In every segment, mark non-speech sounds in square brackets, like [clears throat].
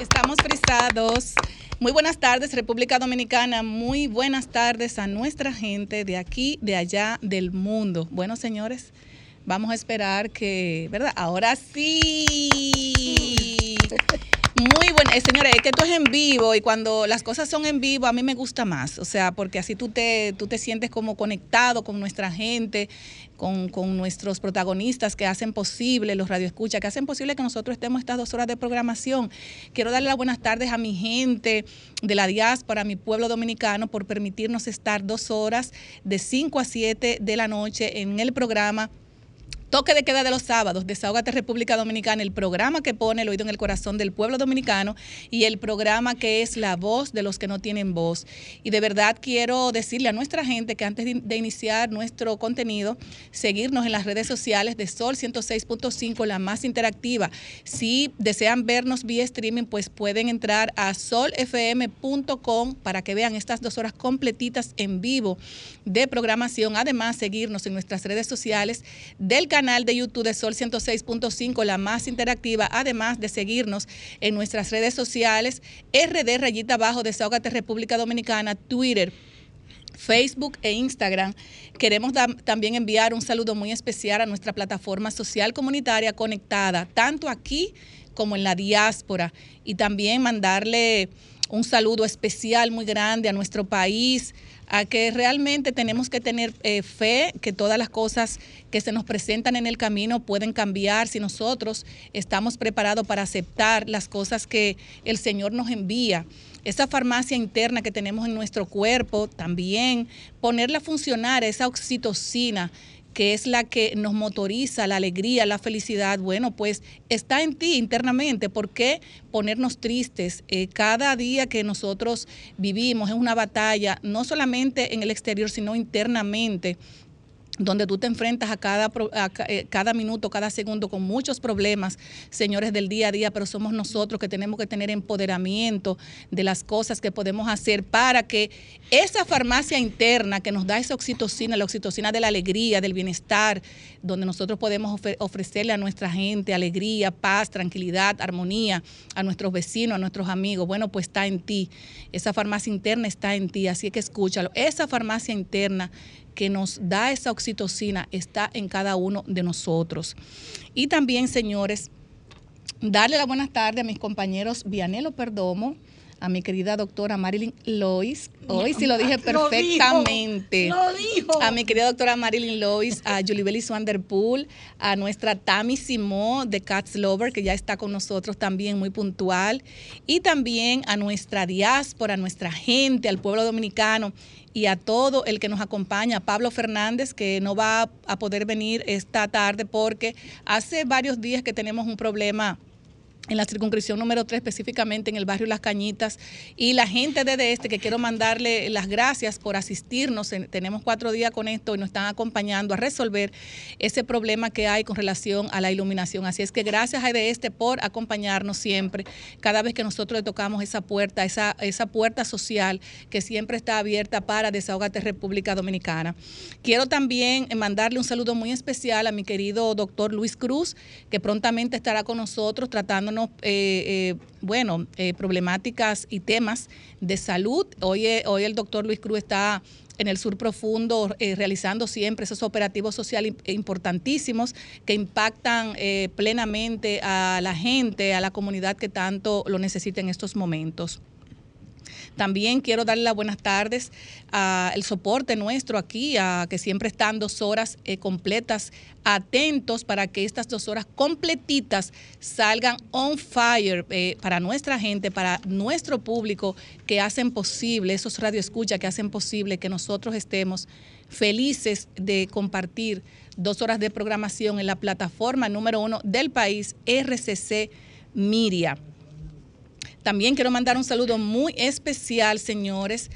Estamos frisados. Muy buenas tardes, República Dominicana. Muy buenas tardes a nuestra gente de aquí, de allá, del mundo. Bueno, señores, vamos a esperar que, ¿verdad? Ahora sí. [laughs] Muy bueno, eh, señores, es que esto es en vivo y cuando las cosas son en vivo a mí me gusta más, o sea, porque así tú te, tú te sientes como conectado con nuestra gente, con, con nuestros protagonistas que hacen posible, los radioescuchas, que hacen posible que nosotros estemos estas dos horas de programación. Quiero darle las buenas tardes a mi gente de la diáspora, a mi pueblo dominicano, por permitirnos estar dos horas de 5 a 7 de la noche en el programa Toque de queda de los sábados, Desahogate República Dominicana, el programa que pone el oído en el corazón del pueblo dominicano y el programa que es la voz de los que no tienen voz. Y de verdad quiero decirle a nuestra gente que antes de, iniciar nuestro contenido, seguirnos en las redes sociales de Sol 106.5, la más interactiva. Si desean vernos vía streaming, pues pueden entrar a solfm.com para que vean estas dos horas completitas en vivo de programación. Además, seguirnos en nuestras redes sociales del canal canal de YouTube de Sol 106.5, la más interactiva, además de seguirnos en nuestras redes sociales, RD Rayita Abajo, Desahogate República Dominicana, Twitter, Facebook e Instagram. Queremos también enviar un saludo muy especial a nuestra plataforma social comunitaria conectada, tanto aquí como en la diáspora, y también mandarle un saludo especial muy grande a nuestro país, a que realmente tenemos que tener eh, fe que todas las cosas que se nos presentan en el camino pueden cambiar si nosotros estamos preparados para aceptar las cosas que el Señor nos envía. Esa farmacia interna que tenemos en nuestro cuerpo, también ponerla a funcionar, esa oxitocina que es la que nos motoriza, la alegría, la felicidad, bueno, pues está en ti internamente. ¿Por qué ponernos tristes? Eh, cada día que nosotros vivimos es una batalla, no solamente en el exterior, sino internamente donde tú te enfrentas a cada, eh, cada minuto, cada segundo con muchos problemas, señores del día a día, pero somos nosotros que tenemos que tener empoderamiento de las cosas que podemos hacer para que esa farmacia interna que nos da esa oxitocina, la oxitocina de la alegría, del bienestar, donde nosotros podemos ofrecerle a nuestra gente alegría, paz, tranquilidad, armonía, a nuestros vecinos, a nuestros amigos, bueno, pues está en ti. Esa farmacia interna está en ti, así que escúchalo. Esa farmacia interna que nos da esa oxitocina está en cada uno de nosotros. Y también, señores, darle la buenas tardes a mis compañeros Vianelo Perdomo, a mi querida doctora Marilyn Lois. Hoy sí lo dije perfectamente. Lo dijo, A mi querida doctora Marilyn Lois, a Julie Bellis Wanderpool, a nuestra Tami Simó de Cats Lover, que ya está con nosotros también muy puntual. Y también a nuestra diáspora, a nuestra gente, al pueblo dominicano y a todo el que nos acompaña, Pablo Fernández, que no va a poder venir esta tarde porque hace varios días que tenemos un problema en la circunscripción número 3, específicamente en el barrio Las Cañitas, y la gente de este, que quiero mandarle las gracias por asistirnos, tenemos cuatro días con esto y nos están acompañando a resolver ese problema que hay con relación a la iluminación. Así es que gracias a de por acompañarnos siempre, cada vez que nosotros le tocamos esa puerta, esa, esa puerta social que siempre está abierta para Desahogate República Dominicana. Quiero también mandarle un saludo muy especial a mi querido doctor Luis Cruz, que prontamente estará con nosotros tratándonos eh, eh, bueno, eh, problemáticas y temas de salud. Hoy, hoy el doctor Luis Cruz está en el sur profundo realizando siempre esos operativos sociales importantísimos que impactan plenamente a la gente, a la comunidad que tanto lo necesita en estos momentos. También quiero darle las buenas tardes al soporte nuestro aquí, a que siempre están dos horas eh, completas, atentos para que estas dos horas completitas salgan on fire eh, para nuestra gente, para nuestro público que hacen posible, esos radioescuchas que hacen posible que nosotros estemos felices de compartir dos horas de programación en la plataforma número uno del país, RCC Miria. También quiero mandar un saludo muy especial, señores,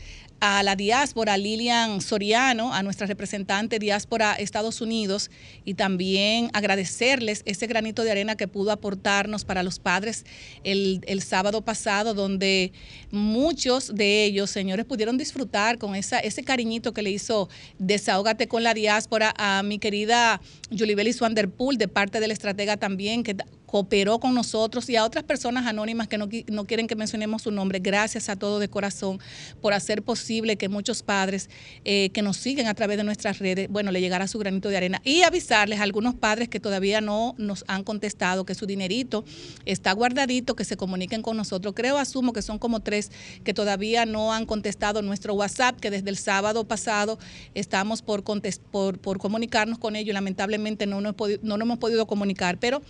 a la diáspora Lilian Soriano, a nuestra representante diáspora Estados Unidos, y también agradecerles ese granito de arena que pudo aportarnos para los padres el, sábado pasado, donde muchos de ellos, señores, pudieron disfrutar con esa, ese cariñito que le hizo Desahógate con la diáspora a mi querida Julie Bellis Wanderpool, de parte del estratega también, que cooperó con nosotros y a otras personas anónimas que no, no, quieren que mencionemos su nombre. Gracias a todo de corazón por hacer posible que muchos padres eh, que nos siguen a través de nuestras redes, bueno, le llegara su granito de arena. Y avisarles a algunos padres que todavía no nos han contestado que su dinerito está guardadito, que se comuniquen con nosotros. Creo, asumo que son como tres que todavía no han contestado nuestro WhatsApp, que desde el sábado pasado estamos por, por, por comunicarnos con ellos. Lamentablemente no nos, no nos hemos podido comunicar, pero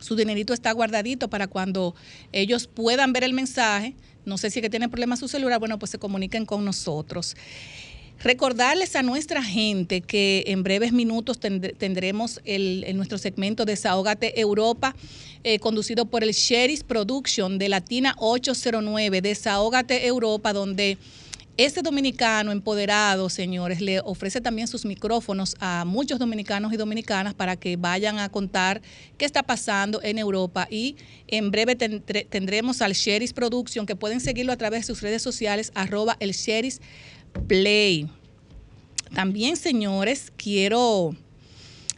su dinerito está guardadito para cuando ellos puedan ver el mensaje. No sé si es que tienen problemas su celular, bueno, pues se comuniquen con nosotros. Recordarles a nuestra gente que en breves minutos tendremos el, nuestro segmento Desahógate Europa, eh, conducido por el Sheris Production de Latina 809, Desahógate Europa, donde este dominicano empoderado, señores, le ofrece también sus micrófonos a muchos dominicanos y dominicanas para que vayan a contar qué está pasando en Europa. Y en breve tendremos al Sheris Production, que pueden seguirlo a través de sus redes sociales, arroba el Sheris Play. También, señores, quiero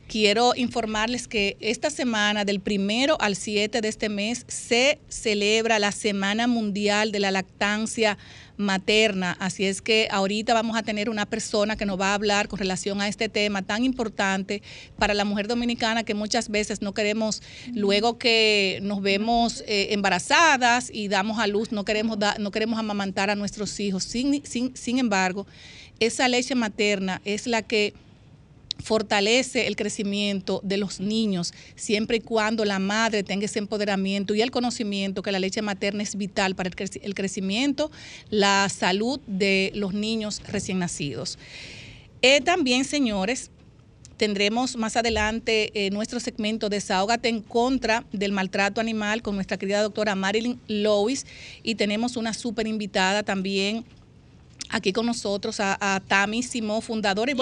quiero informarles que esta semana, del primero al 7 de este mes, se celebra la Semana Mundial de la Lactancia Materna. Así es que ahorita vamos a tener una persona que nos va a hablar con relación a este tema tan importante para la mujer dominicana que muchas veces no queremos, luego que nos vemos eh, embarazadas y damos a luz, no queremos, no queremos amamantar a nuestros hijos. sin, sin embargo, esa leche materna es la que fortalece el crecimiento de los niños siempre y cuando la madre tenga ese empoderamiento y el conocimiento que la leche materna es vital para el, crecimiento, la salud de los niños recién nacidos. Eh, también, señores, tendremos más adelante eh, nuestro segmento Desahógate en contra del maltrato animal con nuestra querida doctora Marilyn Lois y tenemos una súper invitada también aquí con nosotros a, a Tami Simó, fundadora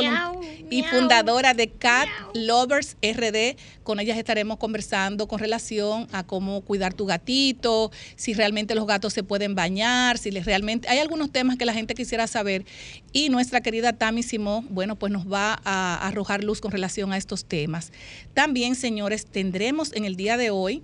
y, fundadora de Cat Lovers RD. Con ellas estaremos conversando con relación a cómo cuidar tu gatito, si realmente los gatos se pueden bañar, si les realmente... Hay algunos temas que la gente quisiera saber y nuestra querida Tami Simó, bueno, pues nos va a arrojar luz con relación a estos temas. También, señores, tendremos en el día de hoy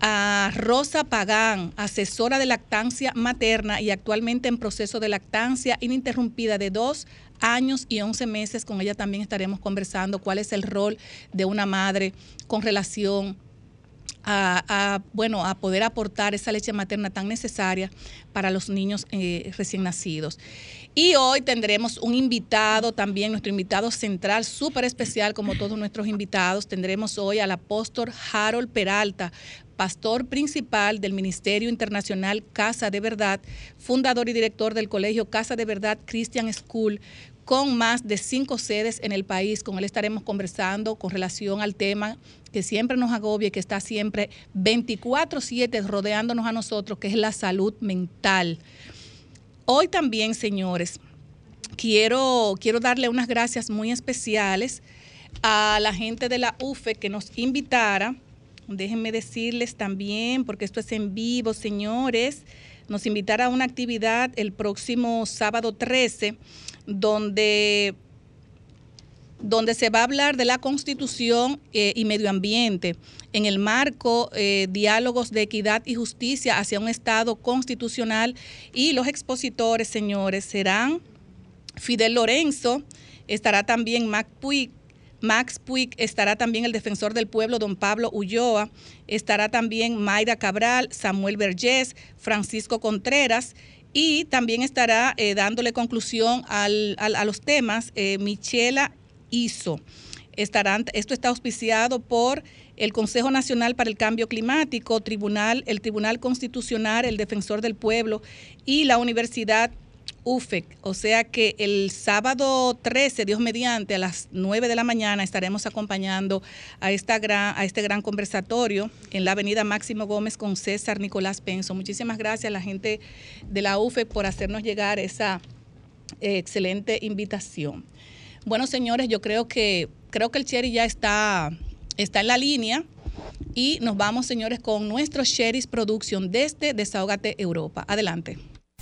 a Rosa Pagán, asesora de lactancia materna y actualmente en proceso de lactancia ininterrumpida de dos años y once meses. Con ella también estaremos conversando cuál es el rol de una madre con relación a, bueno, a poder aportar esa leche materna tan necesaria para los niños eh, recién nacidos. Y hoy tendremos un invitado también, nuestro invitado central, súper especial como todos nuestros invitados. Tendremos hoy al apóstol Harold Peralta, pastor principal del Ministerio Internacional Casa de Verdad, fundador y director del Colegio Casa de Verdad Christian School, con más de cinco sedes en el país. Con él estaremos conversando con relación al tema que siempre nos agobia y que está siempre 24/7 rodeándonos a nosotros, que es la salud mental. Hoy también, señores, quiero, quiero darle unas gracias muy especiales a la gente de la UFE que nos invitara. Déjenme decirles también, porque esto es en vivo, señores, nos invitará a una actividad el próximo sábado 13, donde donde se va a hablar de la constitución eh, y medio ambiente. En el marco eh, diálogos de equidad y justicia hacia un Estado constitucional y los expositores, señores, serán Fidel Lorenzo, estará también Max Puig, estará también el defensor del pueblo, don Pablo Ulloa, estará también Mayra Cabral, Samuel Vergés, Francisco Contreras y también estará eh, dándole conclusión a los temas eh, Michela Iso. Estarán, esto está auspiciado por el Consejo Nacional para el Cambio Climático, Tribunal, el Tribunal Constitucional, el Defensor del Pueblo y la Universidad UFEC. O sea que el sábado 13, Dios mediante, a las 9 de la mañana estaremos acompañando a, esta gran, a este gran conversatorio en la avenida Máximo Gómez con César Nicolás Penso. Muchísimas gracias a la gente de la UFEC por hacernos llegar esa eh, excelente invitación. Bueno, señores, yo creo que, creo que el Cherry ya está, está en la línea. Y nos vamos, señores, con nuestro Sherry's Production desde Desahogate Europa. Adelante.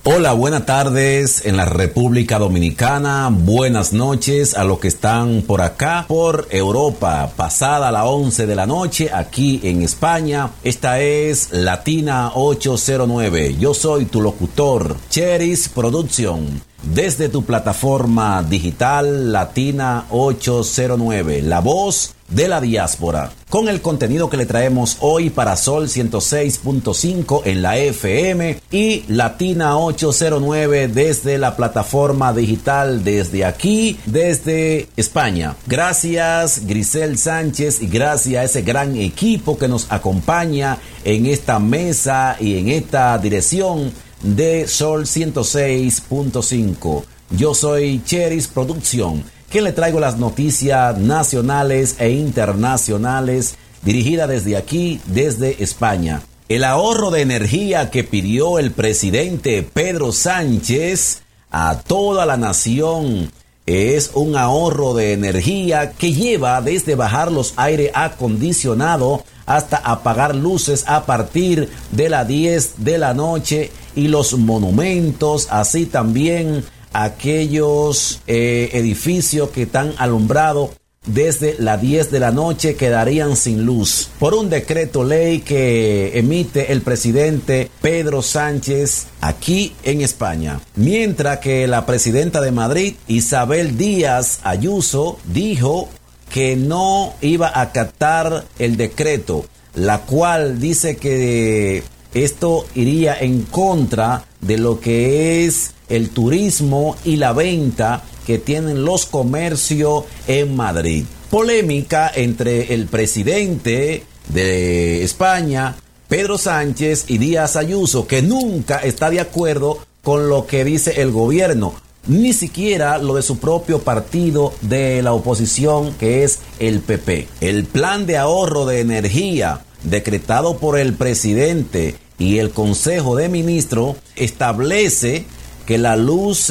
Hola, buenas tardes en la República Dominicana, buenas noches a los que están por acá, por Europa, pasada la 11 de la noche, aquí en España. Esta es Latina 809. Yo soy tu locutor, Cheris Production desde tu plataforma digital Latina 809, la voz de la diáspora, con el contenido que le traemos hoy para Sol 106.5 en la FM y Latina 809 desde la plataforma digital desde aquí, desde España. Gracias Grisel Sánchez y gracias a ese gran equipo que nos acompaña en esta mesa y en esta dirección de Sol 106.5. Yo soy Cheris Producción, que le traigo las noticias nacionales e internacionales dirigida desde aquí, desde España. El ahorro de energía que pidió el presidente Pedro Sánchez a toda la nación es un ahorro de energía que lleva desde bajar los aire acondicionado hasta apagar luces a partir de las 10 de la noche y los monumentos, así también aquellos eh, edificios que están alumbrados desde las 10 de la noche quedarían sin luz por un decreto ley que emite el presidente Pedro Sánchez aquí en España. Mientras que la presidenta de Madrid, Isabel Díaz Ayuso, dijo que no iba a acatar el decreto, la cual dice que esto iría en contra de lo que es el turismo y la venta que tienen los comercios en Madrid. Polémica entre el presidente de España, Pedro Sánchez y Díaz Ayuso, que nunca está de acuerdo con lo que dice el gobierno, ni siquiera lo de su propio partido de la oposición, que es el PP. El plan de ahorro de energía decretado por el presidente y el Consejo de Ministros establece que la luz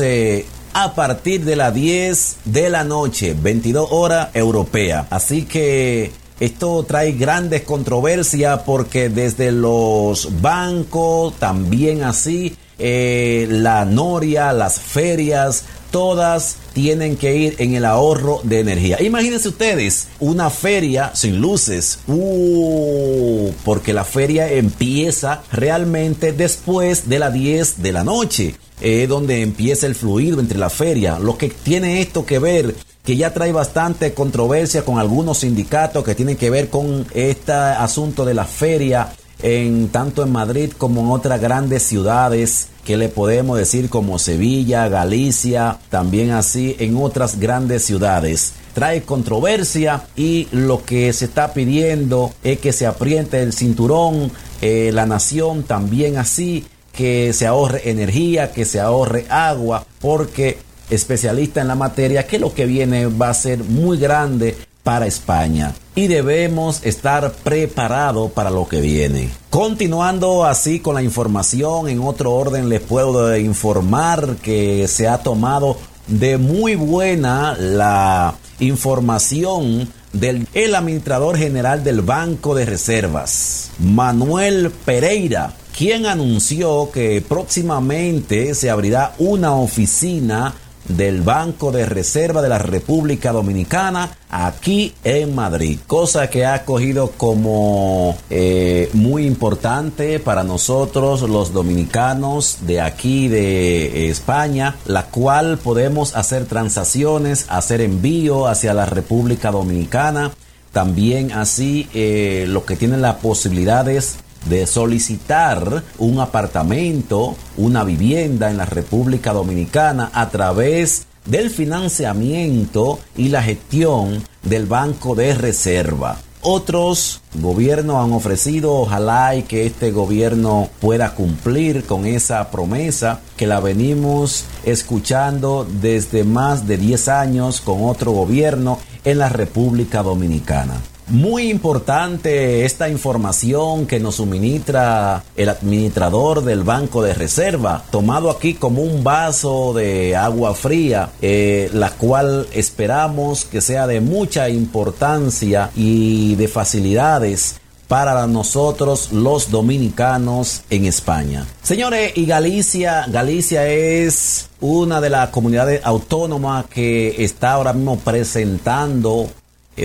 a partir de las 10 de la noche, 22 horas europea. Así que esto trae grandes controversias porque desde los bancos, también así, eh, la noria, las ferias, todas tienen que ir en el ahorro de energía. Imagínense ustedes una feria sin luces, uh, porque la feria empieza realmente después de las 10 de la noche es donde empieza el fluido entre la feria. Lo que tiene esto que ver que ya trae bastante controversia con algunos sindicatos que tienen que ver con este asunto de la feria en tanto en Madrid como en otras grandes ciudades que le podemos decir como Sevilla, Galicia, también así en otras grandes ciudades. Trae controversia y lo que se está pidiendo es que se apriete el cinturón, eh, la nación también así que se ahorre energía, que se ahorre agua, porque especialista en la materia que lo que viene va a ser muy grande para España y debemos estar preparados para lo que viene. Continuando así con la información, en otro orden les puedo informar que se ha tomado de muy buena la información del el administrador general del Banco de Reservas, Manuel Pereira, quien anunció que próximamente se abrirá una oficina del Banco de Reserva de la República Dominicana aquí en Madrid, cosa que ha cogido como eh, muy importante para nosotros los dominicanos de aquí de España, la cual podemos hacer transacciones, hacer envío hacia la República Dominicana, también así eh, lo que tienen las posibilidades de solicitar un apartamento, una vivienda en la República Dominicana a través del financiamiento y la gestión del Banco de Reserva. Otros gobiernos han ofrecido, ojalá y que este gobierno pueda cumplir con esa promesa que la venimos escuchando desde más de 10 años con otro gobierno en la República Dominicana. Muy importante esta información que nos suministra el administrador del Banco de Reserva, tomado aquí como un vaso de agua fría, eh, la cual esperamos que sea de mucha importancia y de facilidades para nosotros los dominicanos en España. Señores, y Galicia, Galicia es una de las comunidades autónomas que está ahora mismo presentando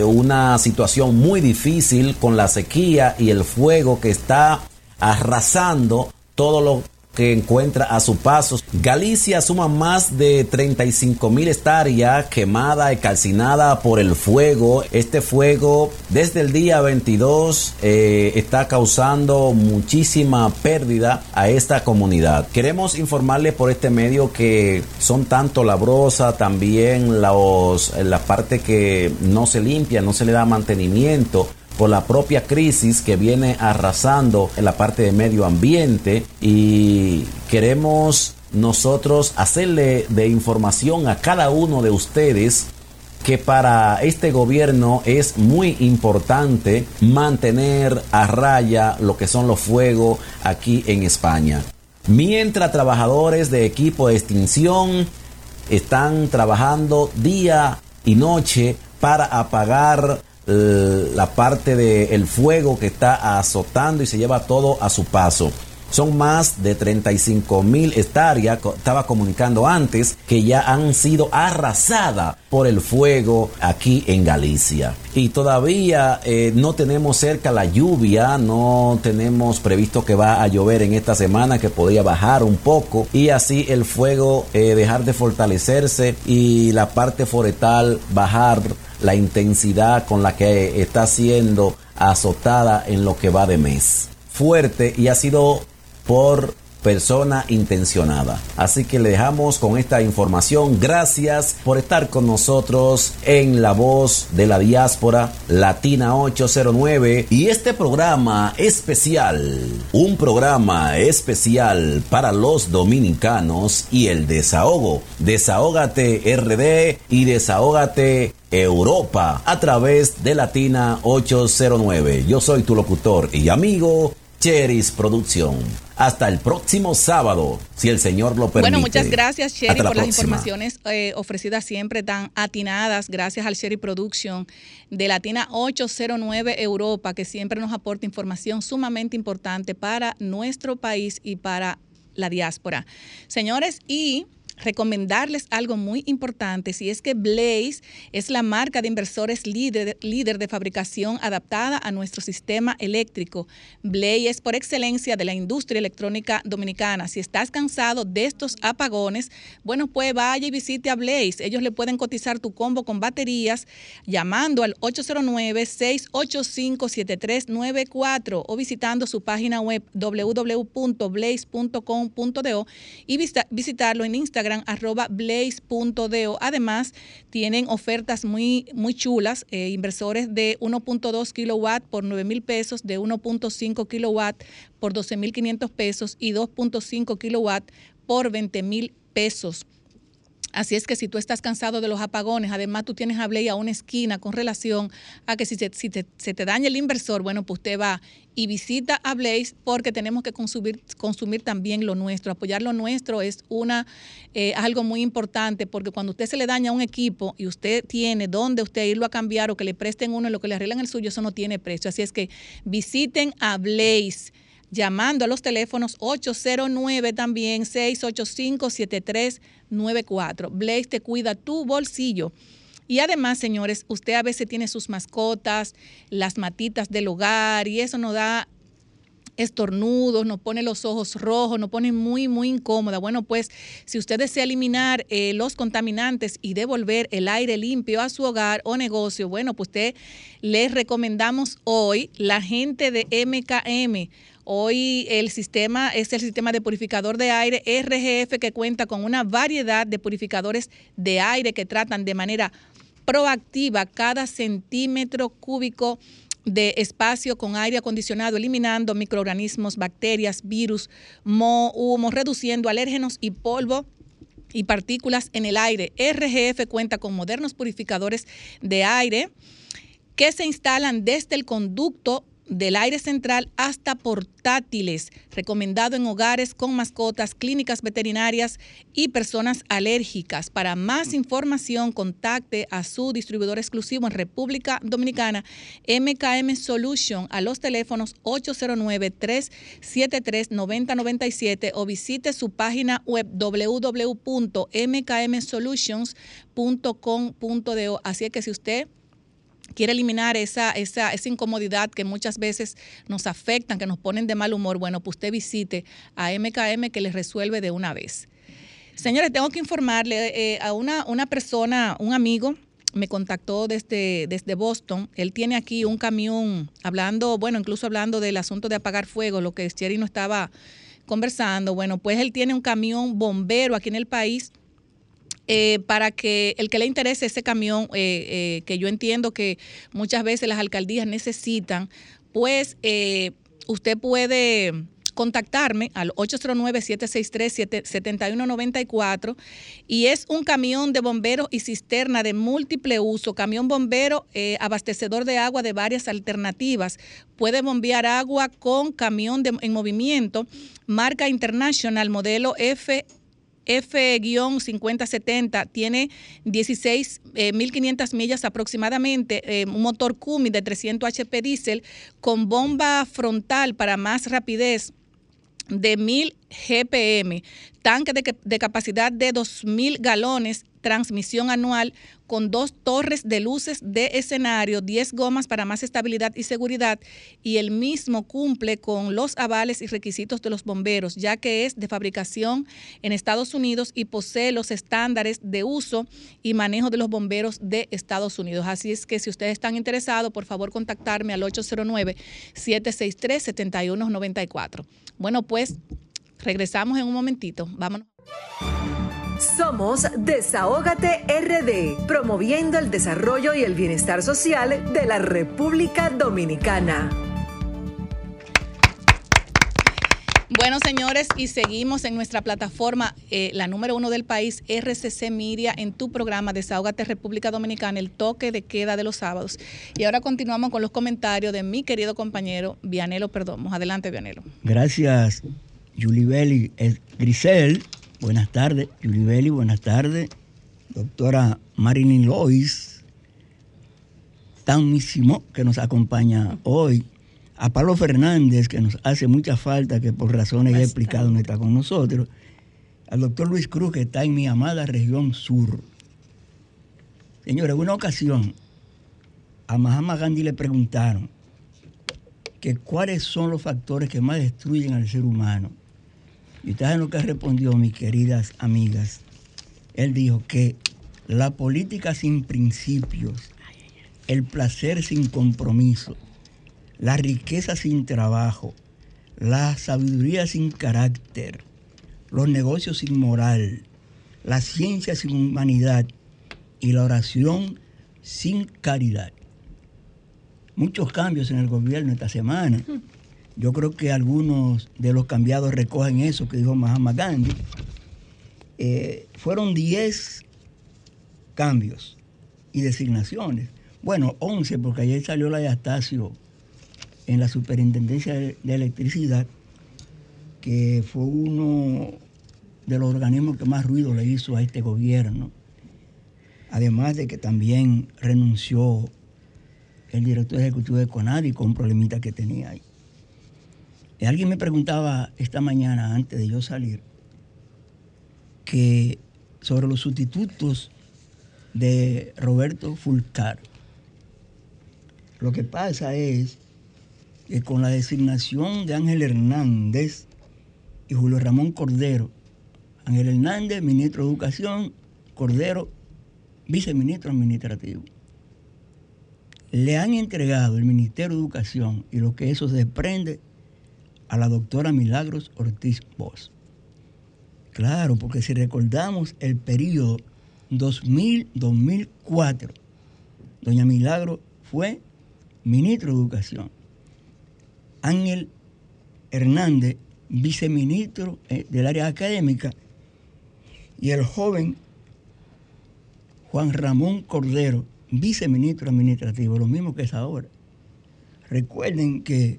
una situación muy difícil con la sequía y el fuego que está arrasando todo lo que encuentra a su paso. Galicia suma más de 35 mil hectáreas quemada y calcinada por el fuego. Este fuego desde el día 22 eh, está causando muchísima pérdida a esta comunidad. Queremos informarles por este medio que son tanto labrosa, también los, la parte que no se limpia, no se le da mantenimiento por la propia crisis que viene arrasando en la parte de medio ambiente y queremos nosotros hacerle de información a cada uno de ustedes que para este gobierno es muy importante mantener a raya lo que son los fuegos aquí en España. Mientras trabajadores de equipo de extinción están trabajando día y noche para apagar la parte del fuego que está azotando y se lleva todo a su paso. Son más de 35 mil hectáreas, estaba comunicando antes, que ya han sido arrasadas por el fuego aquí en Galicia. Y todavía eh, no tenemos cerca la lluvia, no tenemos previsto que va a llover en esta semana, que podría bajar un poco y así el fuego eh, dejar de fortalecerse y la parte forestal bajar la intensidad con la que está siendo azotada en lo que va de mes. Fuerte y ha sido por persona intencionada. Así que le dejamos con esta información. Gracias por estar con nosotros en La Voz de la Diáspora Latina 809 y este programa especial, un programa especial para los dominicanos y el desahogo. Desahógate RD y desahógate Europa a través de Latina 809. Yo soy tu locutor y amigo Cheris Producción. Hasta el próximo sábado, si el Señor lo permite. Bueno, muchas gracias, Cheris, por las informaciones eh, ofrecidas siempre tan atinadas. Gracias al Cheris Production de Latina 809 Europa, que siempre nos aporta información sumamente importante para nuestro país y para la diáspora. Señores, y recomendarles algo muy importante, si es que Blaze es la marca de inversores líder, líder de fabricación adaptada a nuestro sistema eléctrico. Blaze es por excelencia de la industria electrónica dominicana. Si estás cansado de estos apagones, bueno, pues vaya y visite a Blaze. Ellos le pueden cotizar tu combo con baterías llamando al 809-685-7394 o visitando su página web www.blaze.com.do y visitarlo en Instagram arroba blaze.do. Además, tienen ofertas muy, muy chulas, eh, inversores de 1.2 kilowatt por 9 mil pesos, de 1.5 kilowatt por 12 mil 500 pesos y 2.5 kilowatt por 20 mil pesos. Así es que si tú estás cansado de los apagones, además tú tienes a Blaze a una esquina con relación a que si, se, te, daña el inversor, bueno, pues usted va y visita a Blaze porque tenemos que consumir, también lo nuestro. Apoyar lo nuestro es una eh, algo muy importante porque cuando usted se le daña un equipo y usted tiene dónde usted irlo a cambiar o que le presten uno y lo que le arreglan el suyo, eso no tiene precio. Así es que visiten a Blaze llamando a los teléfonos 809 también 685-7394. Blaze te cuida tu bolsillo. Y además, señores, usted a veces tiene sus mascotas, las matitas del hogar y eso nos da estornudos, nos pone los ojos rojos, nos pone muy, muy incómoda. Bueno, pues si usted desea eliminar eh, los contaminantes y devolver el aire limpio a su hogar o negocio, bueno, pues usted les recomendamos hoy la gente de MKM. Hoy el sistema es el sistema de purificador de aire RGF que cuenta con una variedad de purificadores de aire que tratan de manera proactiva cada centímetro cúbico de espacio con aire acondicionado, eliminando microorganismos, bacterias, virus, moho, humo, reduciendo alérgenos y polvo y partículas en el aire. RGF cuenta con modernos purificadores de aire que se instalan desde el conducto del aire central hasta portátiles, recomendado en hogares con mascotas, clínicas veterinarias y personas alérgicas. Para más información, contacte a su distribuidor exclusivo en República Dominicana, MKM Solution, a los teléfonos 809-373-9097 o visite su página web www.mkmsolutions.com.do. Así es que si usted quiere eliminar esa, esa, esa, incomodidad que muchas veces nos afectan, que nos ponen de mal humor, bueno, pues usted visite a MKM que les resuelve de una vez. Señores, tengo que informarle eh, a una, una persona, un amigo, me contactó desde, desde Boston. Él tiene aquí un camión, hablando, bueno, incluso hablando del asunto de apagar fuego, lo que Cherry no estaba conversando. Bueno, pues él tiene un camión bombero aquí en el país eh, para que el que le interese ese camión, eh, eh, que yo entiendo que muchas veces las alcaldías necesitan, pues usted puede contactarme al 809-763-7194 y es un camión de bomberos y cisterna de múltiple uso, camión bombero abastecedor de agua de varias alternativas. Puede bombear agua con camión en movimiento, marca International, modelo F F-5070 tiene 16.500 eh, millas aproximadamente, eh, un motor Cumi de 300 HP diésel con bomba frontal para más rapidez de 1000 GPM, tanque de, capacidad de 2000 galones transmisión anual con dos torres de luces de escenario, 10 gomas para más estabilidad y seguridad y el mismo cumple con los avales y requisitos de los bomberos, ya que es de fabricación en Estados Unidos y posee los estándares de uso y manejo de los bomberos de Estados Unidos. Así es que si ustedes están interesados, por favor contactarme al 809-763-7194. Bueno, pues regresamos en un momentito. Vámonos. Somos Desahógate RD, promoviendo el desarrollo y el bienestar social de la República Dominicana. Bueno, señores, y seguimos en nuestra plataforma, eh, la número uno del país, RCC Miria, en tu programa Desahógate República Dominicana, el toque de queda de los sábados. Y ahora continuamos con los comentarios de mi querido compañero Vianelo Perdomo. Adelante, Vianelo. Gracias, Belli. Grisel Buenas tardes, Belli, buenas tardes. Doctora Marilyn Lois, mismo que nos acompaña hoy. A Pablo Fernández, que nos hace mucha falta, que por razones he explicado no está con nosotros. Al doctor Luis Cruz, que está en mi amada región sur. Señores, en una ocasión a Mahatma Gandhi le preguntaron que cuáles son los factores que más destruyen al ser humano. Y ustedes lo que respondió, mis queridas amigas. Él dijo que la política sin principios, el placer sin compromiso, la riqueza sin trabajo, la sabiduría sin carácter, los negocios sin moral, la ciencia sin humanidad y la oración sin caridad. Muchos cambios en el gobierno esta semana. [laughs] Yo creo que algunos de los cambiados recogen eso que dijo Mahatma Gandhi. Eh, fueron 10 cambios y designaciones. Bueno, 11 porque ayer salió la de Astacio en la Superintendencia de Electricidad, que fue uno de los organismos que más ruido le hizo a este gobierno. Además de que también renunció el director ejecutivo de Conadi con un problemita que tenía ahí. Y alguien me preguntaba esta mañana, antes de yo salir, que sobre los sustitutos de Roberto Fulcar. Lo que pasa es que con la designación de Ángel Hernández y Julio Ramón Cordero, Ángel Hernández, ministro de Educación, Cordero, viceministro administrativo, le han entregado el Ministerio de Educación y lo que eso desprende a la doctora Milagros Ortiz Bosch. Claro, porque si recordamos el periodo 2000-2004, doña Milagro fue ministro de Educación. Ángel Hernández, viceministro eh, del área académica, y el joven Juan Ramón Cordero, viceministro administrativo, lo mismo que es ahora. Recuerden que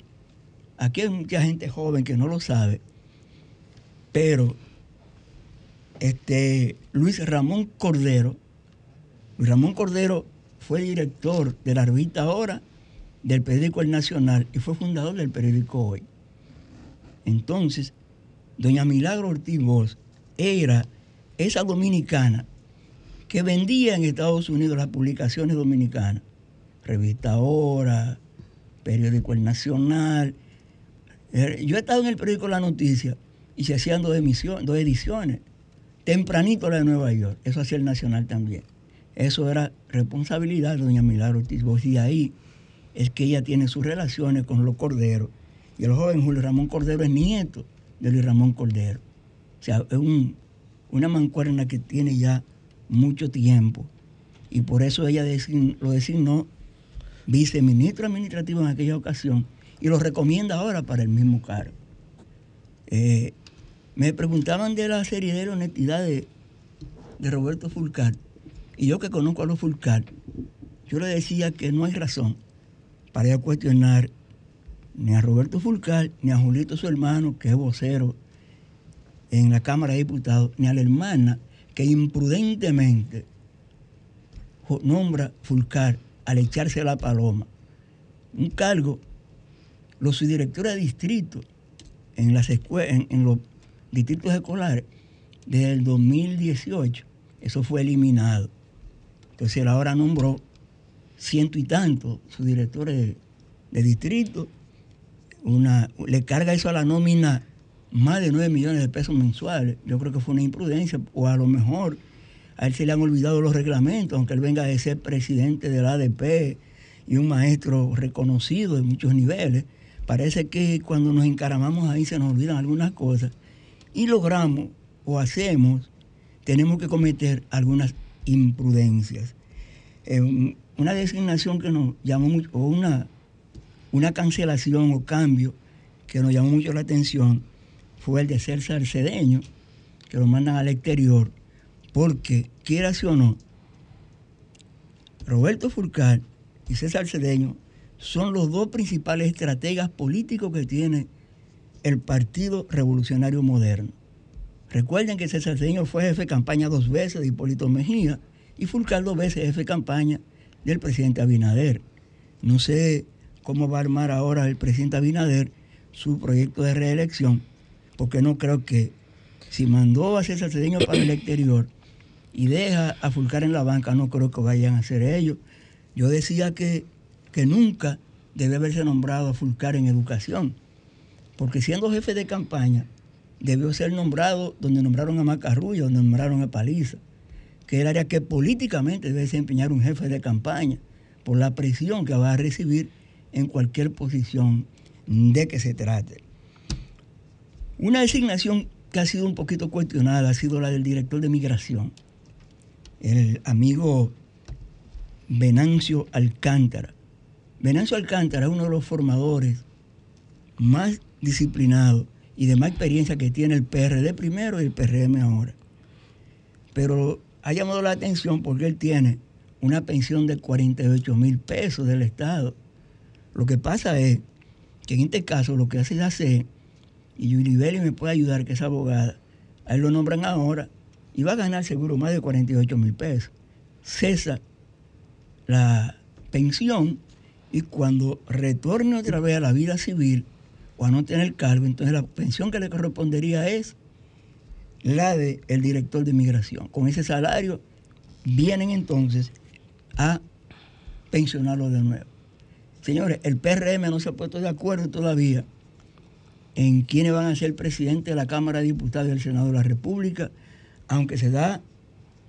aquí hay mucha gente joven que no lo sabe, pero este Luis Ramón Cordero, Luis Ramón Cordero fue director de la revista Ahora, del periódico El Nacional y fue fundador del periódico Hoy. Entonces, doña Milagro Ortiz Bosch era esa dominicana que vendía en Estados Unidos las publicaciones dominicanas, revista Ahora, periódico El Nacional. Eh, yo he estado en el periódico La Noticia y se hacían dos, dos ediciones, tempranito la de Nueva York, eso hacía el Nacional también. Eso era responsabilidad de doña Milagro Ortiz y ahí es que ella tiene sus relaciones con los Corderos. Y el joven Julio Ramón Cordero es nieto de Luis Ramón Cordero. O sea, es una mancuerna que tiene ya mucho tiempo. Y por eso ella lo designó viceministro administrativo en aquella ocasión y lo recomienda ahora para el mismo cargo. Eh, me preguntaban de la seriedad y honestidad de, de Roberto Fulcar. Y yo que conozco a los Fulcar, yo le decía que no hay razón para ir cuestionar ni a Roberto Fulcar, ni a Julito su hermano, que es vocero en la Cámara de Diputados, ni a la hermana que imprudentemente nombra Fulcar al echarse la paloma. Un cargo, los subdirectores de distrito en, las en, los distritos escolares, desde el 2018, eso fue eliminado. Entonces él ahora nombró ciento y tanto sus directores de, distrito, una, le carga eso a la nómina más de 9 millones de pesos mensuales. Yo creo que fue una imprudencia, o a lo mejor a él se le han olvidado los reglamentos, aunque él venga de ser presidente del ADP y un maestro reconocido de muchos niveles. Parece que cuando nos encaramamos ahí se nos olvidan algunas cosas y logramos o hacemos, tenemos que cometer algunas imprudencias. Eh, una designación que nos llamó mucho, o una, una cancelación o cambio que nos llamó mucho la atención fue el de César Cedeño, que lo mandan al exterior, porque, quiera o no, Roberto Furcal y César Cedeño son los dos principales estrategas políticos que tiene el Partido Revolucionario Moderno. Recuerden que César Cedeño fue jefe de campaña dos veces de Hipólito Mejía y Fulcar dos veces jefe de campaña del presidente Abinader. No sé cómo va a armar ahora el presidente Abinader su proyecto de reelección, porque no creo que si mandó a César Cedeño para el exterior y deja a Fulcar en la banca, no creo que vayan a hacer ellos. Yo decía que, que nunca debe haberse nombrado a Fulcar en educación, porque siendo jefe de campaña, debió ser nombrado donde nombraron a Macarrulla, donde nombraron a Paliza que es el área que políticamente debe desempeñar un jefe de campaña por la presión que va a recibir en cualquier posición de que se trate. Una designación que ha sido un poquito cuestionada ha sido la del director de migración, el amigo Venancio Alcántara. Venancio Alcántara es uno de los formadores más disciplinados y de más experiencia que tiene el PRD primero y el PRM ahora. Pero ha llamado la atención porque él tiene una pensión de 48 mil pesos del Estado. Lo que pasa es que en este caso lo que hace es hacer, y Yulibeli me puede ayudar, que es abogada, a él lo nombran ahora y va a ganar seguro más de 48 mil pesos. Cesa la pensión y cuando retorne otra vez a la vida civil o a no tener cargo, entonces la pensión que le correspondería es la del el director de migración. Con ese salario vienen entonces a pensionarlo de nuevo. Señores, el PRM no se ha puesto de acuerdo todavía en quiénes van a ser presidente de la Cámara de Diputados y del Senado de la República, aunque se da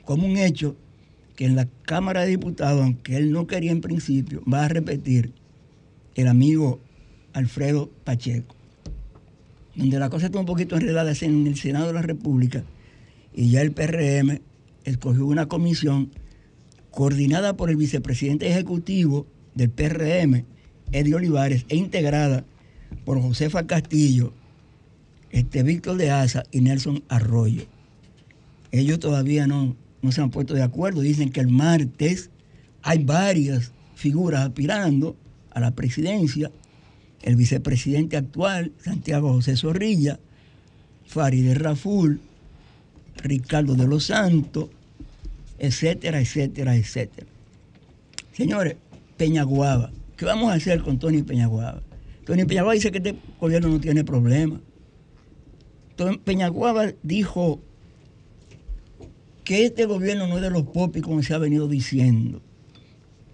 como un hecho en la Cámara de Diputados, aunque él no quería en principio, va a repetir el amigo Alfredo Pacheco donde la cosa está un poquito enredada es en el Senado de la República y ya el PRM escogió una comisión coordinada por el vicepresidente ejecutivo del PRM, Eddie Olivares, e integrada por Josefa Castillo, este Víctor de Asa y Nelson Arroyo. Ellos todavía no, no se han puesto de acuerdo, dicen que el martes hay varias figuras aspirando a la presidencia, el vicepresidente actual, Santiago José Zorrilla, Farideh Raful, Ricardo de los Santos, etcétera, etcétera, etcétera. Señores, Peñaguaba, ¿qué vamos a hacer con Tony Peñaguaba? Tony Peñaguaba dice que este gobierno no tiene problema. Peñaguaba dijo que este gobierno no es de los popis como se ha venido diciendo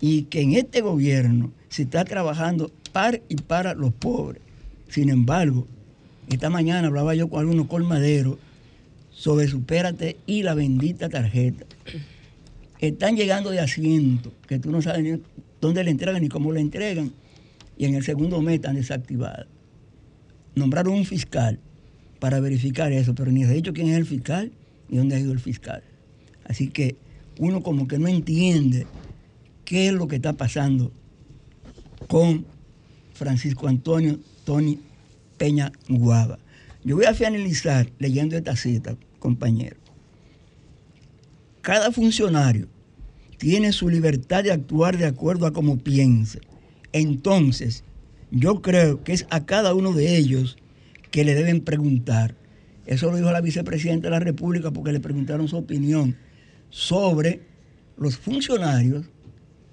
y que en este gobierno se está trabajando para y para los pobres. Sin embargo, esta mañana hablaba yo con algunos colmaderos sobre Supérate y la bendita tarjeta. Están llegando de asiento, que tú no sabes ni dónde le entregan ni cómo le entregan, y en el segundo mes están desactivadas. Nombraron un fiscal para verificar eso, pero ni ha dicho quién es el fiscal ni dónde ha ido el fiscal. Así que uno como que no entiende qué es lo que está pasando con Francisco Antonio Tony Peña Guava. Yo voy a finalizar leyendo esta cita, compañero. Cada funcionario tiene su libertad de actuar de acuerdo a como piense. Entonces, yo creo que es a cada uno de ellos que le deben preguntar. Eso lo dijo la vicepresidenta de la República porque le preguntaron su opinión sobre los funcionarios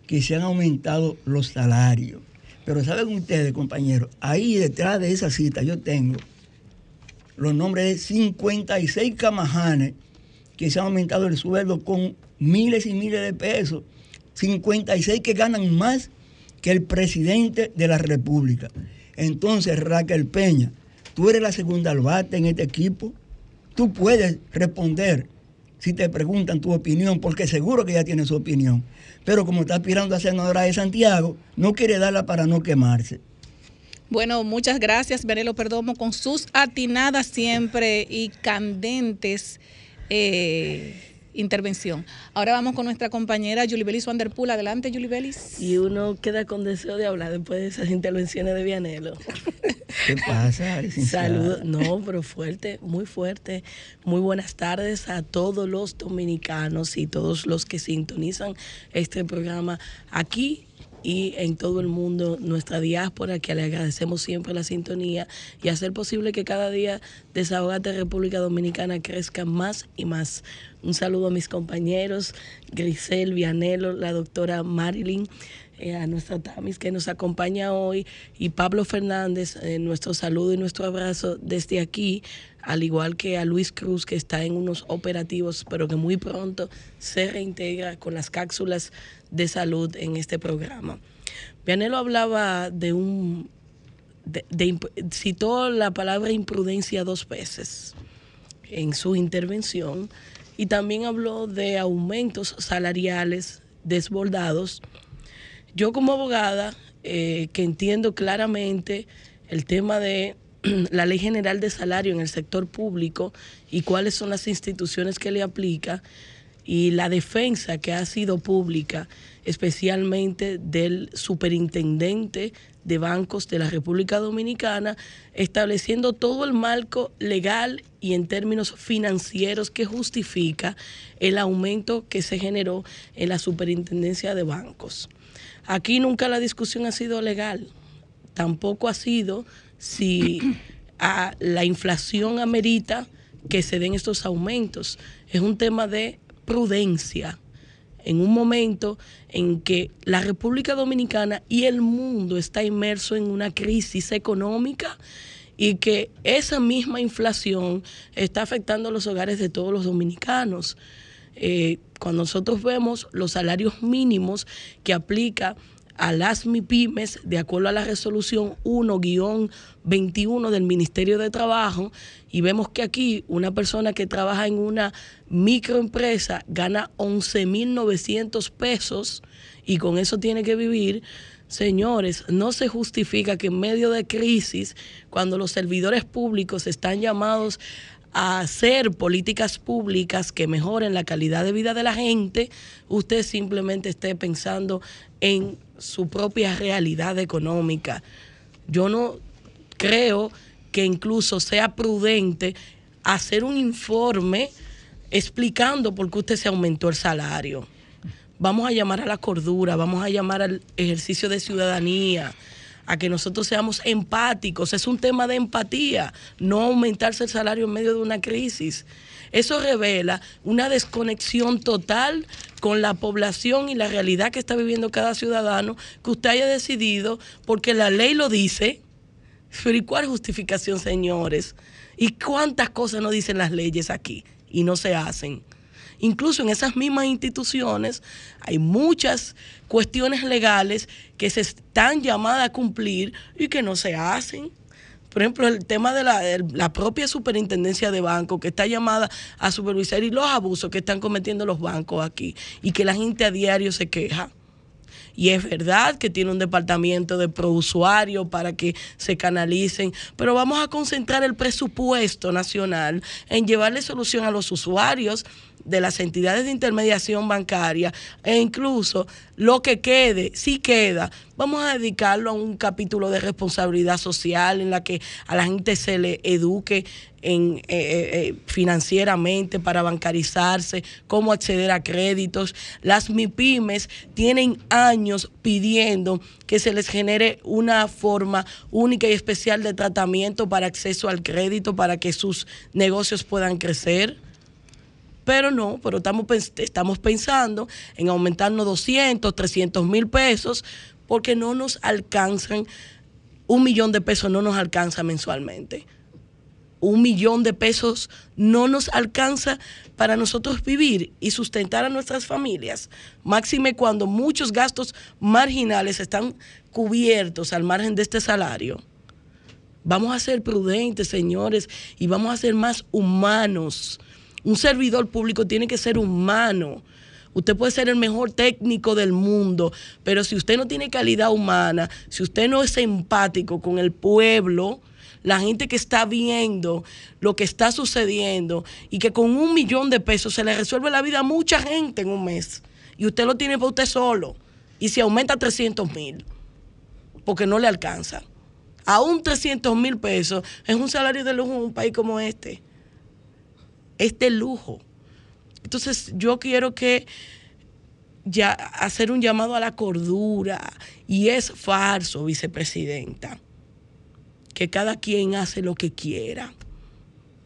que se han aumentado los salarios. Pero saben ustedes, compañeros, ahí detrás de esa cita yo tengo los nombres de 56 camajanes que se han aumentado el sueldo con miles y miles de pesos. 56 que ganan más que el presidente de la República. Entonces, Raquel Peña, tú eres la segunda albate en este equipo. Tú puedes responder si te preguntan tu opinión, porque seguro que ya tiene su opinión. Pero como está aspirando a senadora de Santiago, no quiere darla para no quemarse. Bueno, muchas gracias, Benelo Perdomo, con sus atinadas siempre y candentes eh, intervención. Ahora vamos con nuestra compañera Julie Belis Wanderpool. Adelante, Julie Belis. Y uno queda con deseo de hablar después de esas intervenciones de Vianelo. ¿Qué pasa? Saludos, no, pero fuerte, muy fuerte. Muy buenas tardes a todos los dominicanos y todos los que sintonizan este programa aquí y en todo el mundo, nuestra diáspora, que le agradecemos siempre la sintonía y hacer posible que cada día Desahogate República Dominicana crezca más y más. Un saludo a mis compañeros, Grisel, Vianelo, la doctora Marilyn. Eh, a nuestra Tamis que nos acompaña hoy y Pablo Fernández, eh, nuestro saludo y nuestro abrazo desde aquí, al igual que a Luis Cruz que está en unos operativos, pero que muy pronto se reintegra con las cápsulas de salud en este programa. Vianelo hablaba de un, citó la palabra imprudencia dos veces en su intervención y también habló de aumentos salariales desbordados yo como abogada, eh, que entiendo claramente el tema de [clears throat] la ley general de salario en el sector público y cuáles son las instituciones que le aplica y la defensa que ha sido pública, especialmente del superintendente de bancos de la República Dominicana, estableciendo todo el marco legal y en términos financieros que justifica el aumento que se generó en la superintendencia de bancos. Aquí nunca la discusión ha sido legal, tampoco ha sido si [clears throat] la inflación amerita que se den estos aumentos. Es un tema de prudencia en un momento en que la República Dominicana y el mundo está inmerso en una crisis económica y que esa misma inflación está afectando a los hogares de todos los dominicanos. Eh, cuando nosotros vemos los salarios mínimos que aplica a las MIPIMES, de acuerdo a la resolución 1-21 del Ministerio de Trabajo, y vemos que aquí una persona que trabaja en una microempresa gana 11.900 pesos y con eso tiene que vivir. Señores, no se justifica que en medio de crisis, cuando los servidores públicos están llamados a hacer políticas públicas que mejoren la calidad de vida de la gente, usted simplemente esté pensando en su propia realidad económica. Yo no creo que incluso sea prudente hacer un informe explicando por qué usted se aumentó el salario. vamos a llamar a la cordura, vamos a llamar al ejercicio de ciudadanía, a que nosotros seamos empáticos. Es un tema de empatía, no aumentarse el salario en medio de una crisis. Eso revela una desconexión total con la población y la realidad que está viviendo cada ciudadano que usted haya decidido, porque la ley lo dice. Pero ¿y cuál justificación, señores? ¿Y cuántas cosas no dicen las leyes aquí y no se hacen? Incluso en esas mismas instituciones hay muchas cuestiones legales que se están llamadas a cumplir y que no se hacen. Por ejemplo, el tema de la, la, propia superintendencia de banco que está llamada a supervisar y los abusos que están cometiendo los bancos aquí y que la gente a diario se queja. Y es verdad que tiene un departamento de prousuario para que se canalicen, pero vamos a concentrar el presupuesto nacional en llevarle solución a los usuarios de las entidades de intermediación bancaria e incluso lo que quede, si queda, vamos a dedicarlo a un capítulo de responsabilidad social en la que a la gente se le eduque en, eh, eh, eh, financieramente para bancarizarse, cómo acceder a créditos. Las MIPIMES tienen años pidiendo que se les genere una forma única y especial de tratamiento para acceso al crédito, para que sus negocios puedan crecer. Pero no, pero estamos, estamos pensando en aumentarnos 200, 300 mil pesos porque no nos alcanzan, un millón de pesos no nos alcanza mensualmente. Un millón de pesos no nos alcanza para nosotros vivir y sustentar a nuestras familias. Máxime cuando muchos gastos marginales están cubiertos al margen de este salario. Vamos a ser prudentes, señores, y vamos a ser más humanos un servidor público tiene que ser humano. Usted puede ser el mejor técnico del mundo, pero si usted no tiene calidad humana, si usted no es empático con el pueblo, la gente que está viendo lo que está sucediendo y que con un millón de pesos se le resuelve la vida a mucha gente en un mes y usted lo tiene para usted solo y se aumenta a 300 mil porque no le alcanza. Aún 300 mil pesos es un salario de lujo en un país como este este lujo. Entonces yo quiero que ya hacer un llamado a la cordura y es falso, vicepresidenta, que cada quien hace lo que quiera.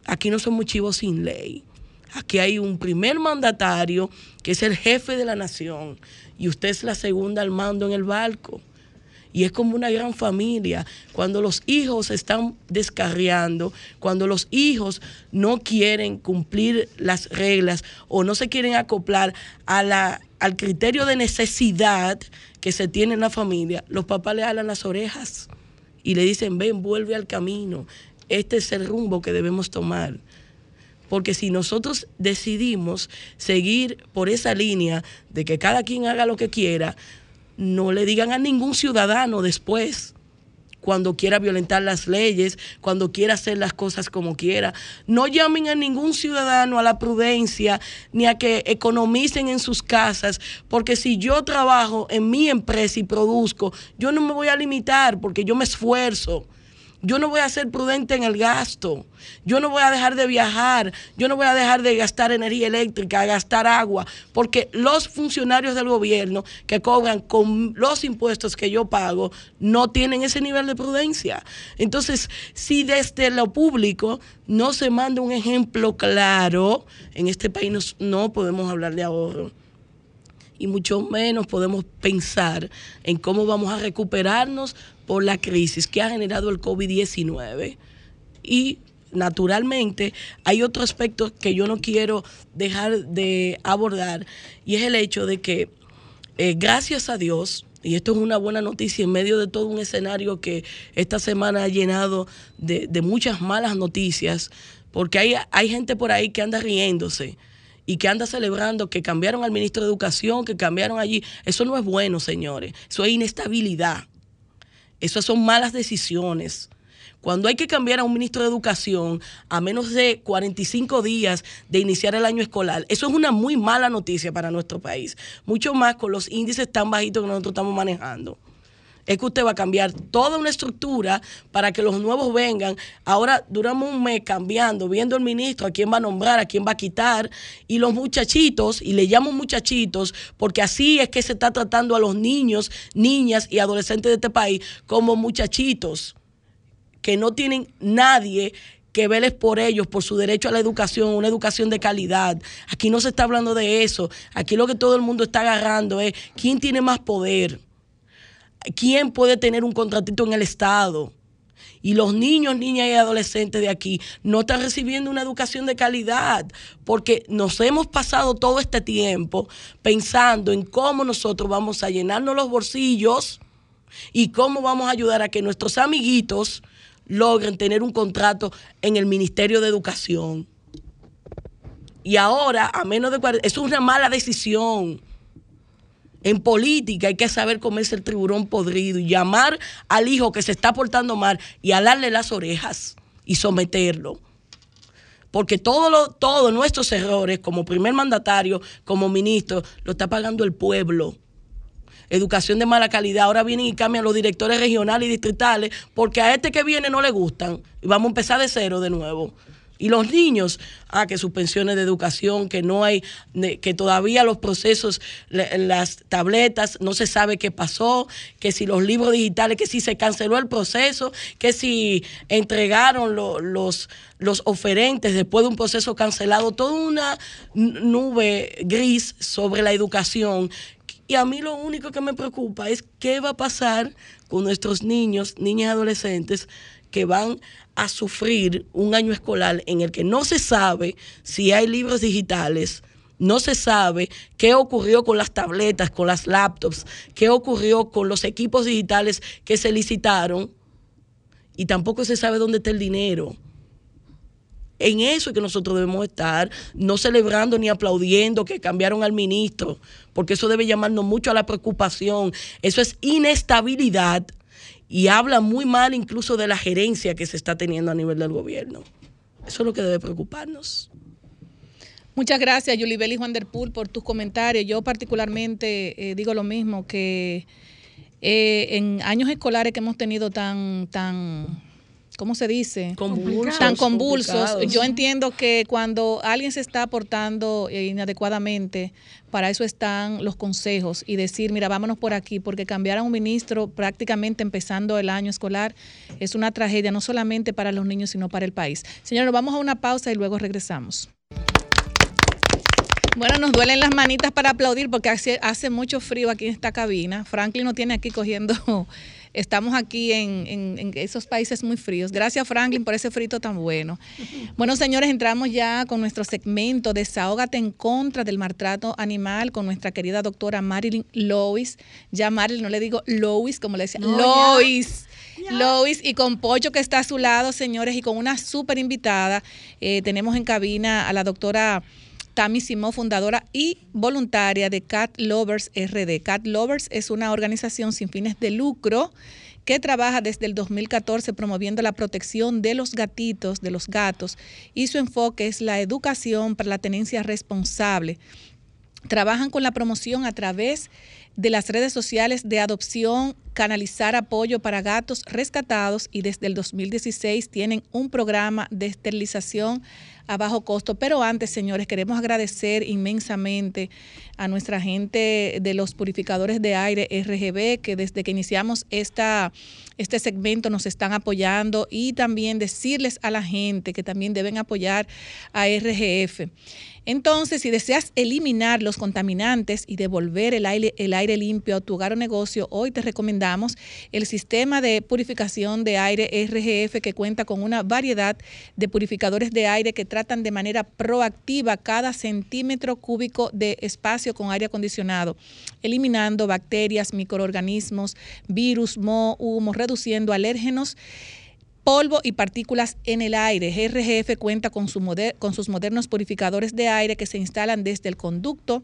Aquí no somos chivos sin ley. Aquí hay un primer mandatario que es el jefe de la nación y usted es la segunda al mando en el barco y es como una gran familia. Cuando los hijos están descarriando, cuando los hijos no quieren cumplir las reglas o no se quieren acoplar a la, al criterio de necesidad que se tiene en la familia, los papás le alan las orejas y le dicen, ven, vuelve al camino. Este es el rumbo que debemos tomar. Porque si nosotros decidimos seguir por esa línea de que cada quien haga lo que quiera, no le digan a ningún ciudadano después cuando quiera violentar las leyes, cuando quiera hacer las cosas como quiera. No llamen a ningún ciudadano a la prudencia ni a que economicen en sus casas, porque si yo trabajo en mi empresa y produzco, yo no me voy a limitar porque yo me esfuerzo. Yo no voy a ser prudente en el gasto. Yo no voy a dejar de viajar. Yo no voy a dejar de gastar energía eléctrica, gastar agua, porque los funcionarios del gobierno que cobran con los impuestos que yo pago no tienen ese nivel de prudencia. Entonces, si desde lo público no se manda un ejemplo claro, en este país no podemos hablar de ahorro y mucho menos podemos pensar en cómo vamos a recuperarnos por la crisis que ha generado el COVID-19. Y naturalmente hay otro aspecto que yo no quiero dejar de abordar y es el hecho de que eh, gracias a Dios, y esto es una buena noticia en medio de todo un escenario que esta semana ha llenado de, de muchas malas noticias, porque hay, hay gente por ahí que anda riéndose y que anda celebrando que cambiaron al ministro de Educación, que cambiaron allí. Eso no es bueno, señores. Eso es inestabilidad. Esas son malas decisiones. Cuando hay que cambiar a un ministro de Educación a menos de 45 días de iniciar el año escolar, eso es una muy mala noticia para nuestro país. Mucho más con los índices tan bajitos que nosotros estamos manejando. Es que usted va a cambiar toda una estructura para que los nuevos vengan. Ahora duramos un mes cambiando, viendo el ministro a quién va a nombrar, a quién va a quitar, y los muchachitos, y le llamo muchachitos, porque así es que se está tratando a los niños, niñas y adolescentes de este país como muchachitos que no tienen nadie que veles por ellos, por su derecho a la educación, una educación de calidad. Aquí no se está hablando de eso. Aquí lo que todo el mundo está agarrando es quién tiene más poder, quién puede tener un contratito en el Estado. Y los niños, niñas y adolescentes de aquí no están recibiendo una educación de calidad porque nos hemos pasado todo este tiempo pensando en cómo nosotros vamos a llenarnos los bolsillos y cómo vamos a ayudar a que nuestros amiguitos logren tener un contrato en el Ministerio de Educación. Y ahora, a menos de 40, es una mala decisión. En política hay que saber comerse el tiburón podrido y llamar al hijo que se está portando mal y alarle las orejas y someterlo. Porque todos todo nuestros errores como primer mandatario, como ministro, lo está pagando el pueblo educación de mala calidad. Ahora vienen y cambian los directores regionales y distritales porque a este que viene no le gustan. Y vamos a empezar de cero de nuevo. Y los niños, ah, que suspensiones de educación, que no hay, que todavía los procesos, las tabletas, no se sabe qué pasó, que si los libros digitales, que si se canceló el proceso, que si entregaron los, los oferentes después de un proceso cancelado, toda una nube gris sobre la educación. Y a mí lo único que me preocupa es qué va a pasar con nuestros niños, niñas y adolescentes que van a sufrir un año escolar en el que no se sabe si hay libros digitales, no se sabe qué ocurrió con las tabletas, con las laptops, qué ocurrió con los equipos digitales que se licitaron y tampoco se sabe dónde está el dinero. En eso es que nosotros debemos estar, no celebrando ni aplaudiendo que cambiaron al ministro, porque eso debe llamarnos mucho a la preocupación. Eso es inestabilidad y habla muy mal incluso de la gerencia que se está teniendo a nivel del gobierno. Eso es lo que debe preocuparnos. Muchas gracias, Yulibel y Juan der Pool, por tus comentarios. Yo particularmente eh, digo lo mismo, que eh, en años escolares que hemos tenido tan, tan ¿cómo se dice? Convulsos, tan convulsos. Yo entiendo que cuando alguien se está portando eh, inadecuadamente, para eso están los consejos y decir, mira, vámonos por aquí, porque cambiar a un ministro prácticamente empezando el año escolar es una tragedia, no solamente para los niños, sino para el país. Señores, vamos a una pausa y luego regresamos. Bueno, nos duelen las manitas para aplaudir porque hace, hace mucho frío aquí en esta cabina. Franklin no tiene aquí cogiendo estamos aquí en, esos países muy fríos. Gracias, Franklin, por ese frito tan bueno. Bueno, señores, entramos ya con nuestro segmento Desahógate en contra del maltrato animal con nuestra querida doctora Marilyn Lois. Ya Marilyn, no le digo Lois, como le decía, Lois. Lois y con Pocho que está a su lado, señores, y con una súper invitada. Eh, tenemos en cabina a la doctora Tami Simó, fundadora y voluntaria de Cat Lovers RD. Cat Lovers es una organización sin fines de lucro que trabaja desde el 2014 promoviendo la protección de los gatitos, de los gatos, y su enfoque es la educación para la tenencia responsable. Trabajan con la promoción a través de las redes sociales de adopción, canalizar apoyo para gatos rescatados y desde el 2016 tienen un programa de esterilización a bajo costo. Pero antes, señores, queremos agradecer inmensamente a nuestra gente de los purificadores de aire RGB, que desde que iniciamos esta, este segmento nos están apoyando y también decirles a la gente que también deben apoyar a RGF. Entonces, si deseas eliminar los contaminantes y devolver el aire, el aire limpio a tu hogar o negocio, hoy te recomendamos el sistema de purificación de aire RGF que cuenta con una variedad de purificadores de aire que tratan de manera proactiva cada centímetro cúbico de espacio con aire acondicionado, eliminando bacterias, microorganismos, virus, moho, humo, reduciendo alérgenos polvo y partículas en el aire. GRGF cuenta con, con sus modernos purificadores de aire que se instalan desde el conducto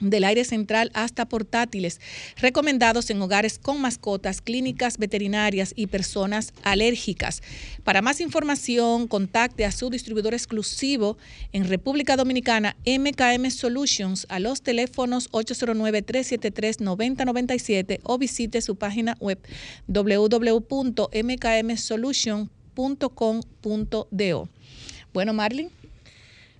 del aire central hasta portátiles, recomendados en hogares con mascotas, clínicas veterinarias y personas alérgicas. Para más información, contacte a su distribuidor exclusivo en República Dominicana, MKM Solutions, a los teléfonos 809-373-9097 o visite su página web www.mkmsolutions.com.do. Bueno, Marlene.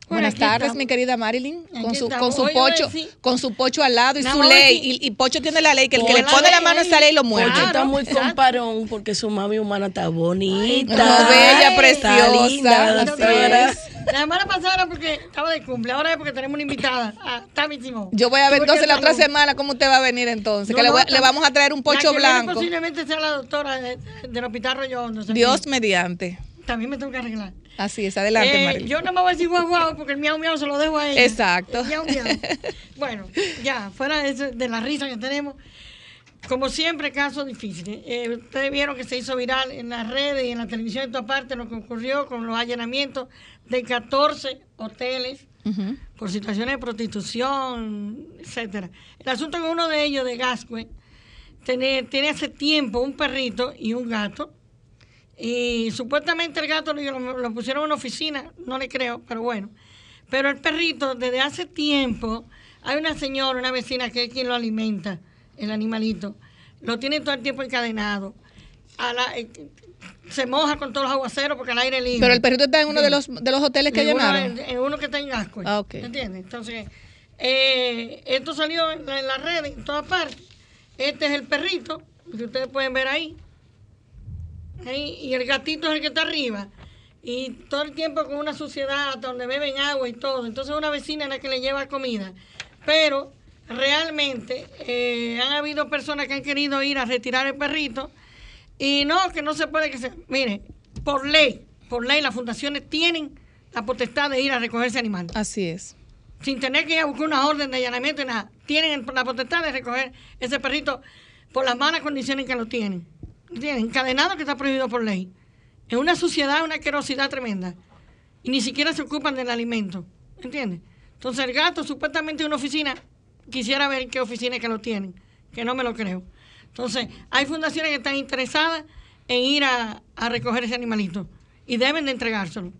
Buenas aquí tardes, estamos. mi querida Marilyn, Aquí con su, con estamos. su Oye, oye, pocho, sí. con su pocho al lado y Nada su ley. Y, y Pocho tiene la ley que el que le pone la mano a esa ley lo muerde. Pocho está muy exacto. comparón porque su mami humana está bonita. No, bella, Ay, preciosa. está linda, así doctora. es. La semana pasada era porque estaba de cumple, ahora es porque tenemos una invitada. Ah, está bísimo. Yo voy a ver entonces la otra semana cómo usted va a venir entonces. No, que le, voy- le vamos a traer un La pocho que blanco. Posiblemente sea la doctora de- del hospital Rollo no sé Dios qué. mediante. También me tengo que arreglar. Así es, adelante, Eh, Marilyn. yo no me voy a decir guau guau porque el miau miau se lo dejo a ella. Exacto. El miau miau. Bueno, ya, fuera de, eso- de la risa que tenemos. Como siempre, casos difíciles. Eh, ustedes vieron que se hizo viral en las redes y en la televisión en todas partes lo que ocurrió con los allanamientos de 14 hoteles por situaciones de prostitución, etcétera. El asunto con uno de ellos, de Gascue, tiene, tiene hace tiempo un perrito y un gato. Y supuestamente el gato lo, lo pusieron en una oficina, no le creo, pero bueno. Pero el perrito, desde hace tiempo, hay una señora, una vecina que es quien lo alimenta, el animalito. Lo tiene todo el tiempo encadenado. A la- eh, se moja con todos los aguaceros porque el aire libre. Pero el perrito está en uno de los, de los hoteles que llenaron. en- en uno que está en Gascue. Ah, ok. ¿Entiendes? Entonces, eh, esto salió en, la- las redes, en todas partes. Este es el perrito, que ustedes pueden ver ahí. Y el gatito es el que está arriba. Y todo el tiempo con una suciedad hasta donde beben agua y todo. Entonces, una vecina es la que le lleva comida. Pero realmente eh, han habido personas que han querido ir a retirar el perrito. Y no, que no se puede que se. Mire, por ley, por ley, las fundaciones tienen la potestad de ir a recoger ese animal. Así es. Sin tener que ir a buscar una orden de allanamiento y nada. Tienen la potestad de recoger ese perrito por las malas condiciones en que lo tienen. Encadenado que está prohibido por ley. Es una suciedad, una querosidad tremenda. Y ni siquiera se ocupan del alimento. ¿Entiendes? Entonces el gato supuestamente en una oficina, quisiera ver en qué oficina es que lo tienen, que no me lo creo. Entonces, hay fundaciones que están interesadas en ir a, a recoger ese animalito y deben de entregárselo.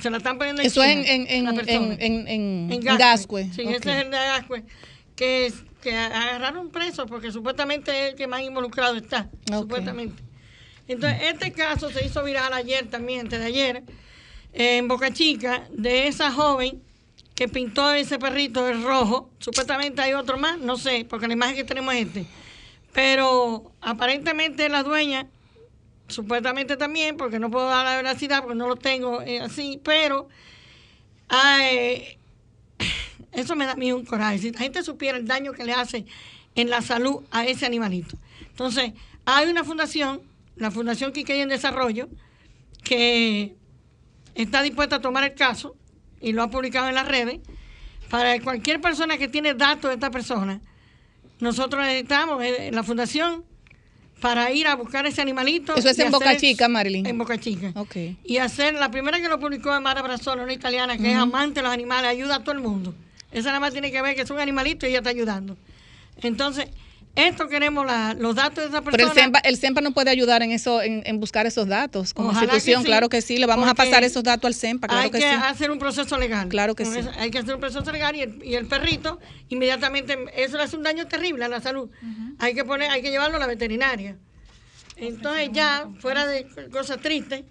Se la están poniendo Eso es en, en, en, en, en, en Gascue. Sí, ese es el de Gascue. Que, es- que agarraron preso porque supuestamente es el que más involucrado está. Supuestamente. Entonces, este caso se hizo viral ayer también, antes de ayer, en Boca Chica, de esa joven que pintó ese perrito de rojo. Supuestamente hay otro más, no sé, porque la imagen que tenemos es este. Pero aparentemente la dueña, supuestamente también, porque no puedo dar la veracidad, porque no lo tengo eh, así, pero ay, eso me da a mí un coraje. Si la gente supiera el daño que le hace en la salud a ese animalito. Entonces, hay una fundación, la Fundación Quiqueya en Desarrollo, que está dispuesta a tomar el caso y lo ha publicado en las redes. Para cualquier persona que tiene datos de esta persona, nosotros necesitamos eh, la fundación para ir a buscar ese animalito. Eso es en Boca Chica, Marilyn. En Boca Chica. Ok. Y hacer, la primera que lo publicó es Mara Brazola, una italiana que es amante de los animales, ayuda a todo el mundo. Esa nada más tiene que ver que es un animalito y ella está ayudando. Entonces, esto queremos la- los datos de esa Pero persona. el CEMPA, el CEMPA nos puede ayudar en eso, en, en buscar esos datos como Ojalá que institución, sí, claro que sí. Le vamos a pasar esos datos al CEMPA, claro hay que, que, sí. hacer un proceso legal. Claro que sí. hay que hacer un proceso legal y el, y el perrito inmediatamente eso le hace un daño terrible a la salud. Hay que poner, hay que llevarlo a la veterinaria. Entonces ya fuera de cosas tristes,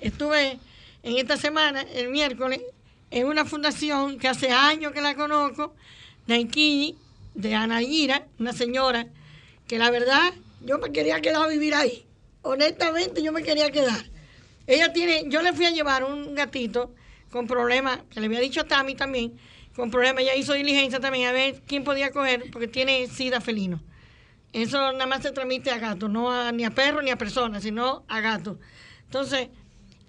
estuve en esta semana el miércoles en una fundación que hace años que la conozco, Enquilli, de Ana Gira, una señora que la verdad yo me quería quedar a vivir ahí. Honestamente yo me quería quedar. Ella tiene, yo le fui a llevar un gatito con problemas, que le había dicho a Tami también, con problemas, ella hizo diligencia también a ver quién podía coger, porque tiene sida felino. Eso nada más se transmite a gatos, no a- ni a perros ni a personas, sino a gatos. Entonces,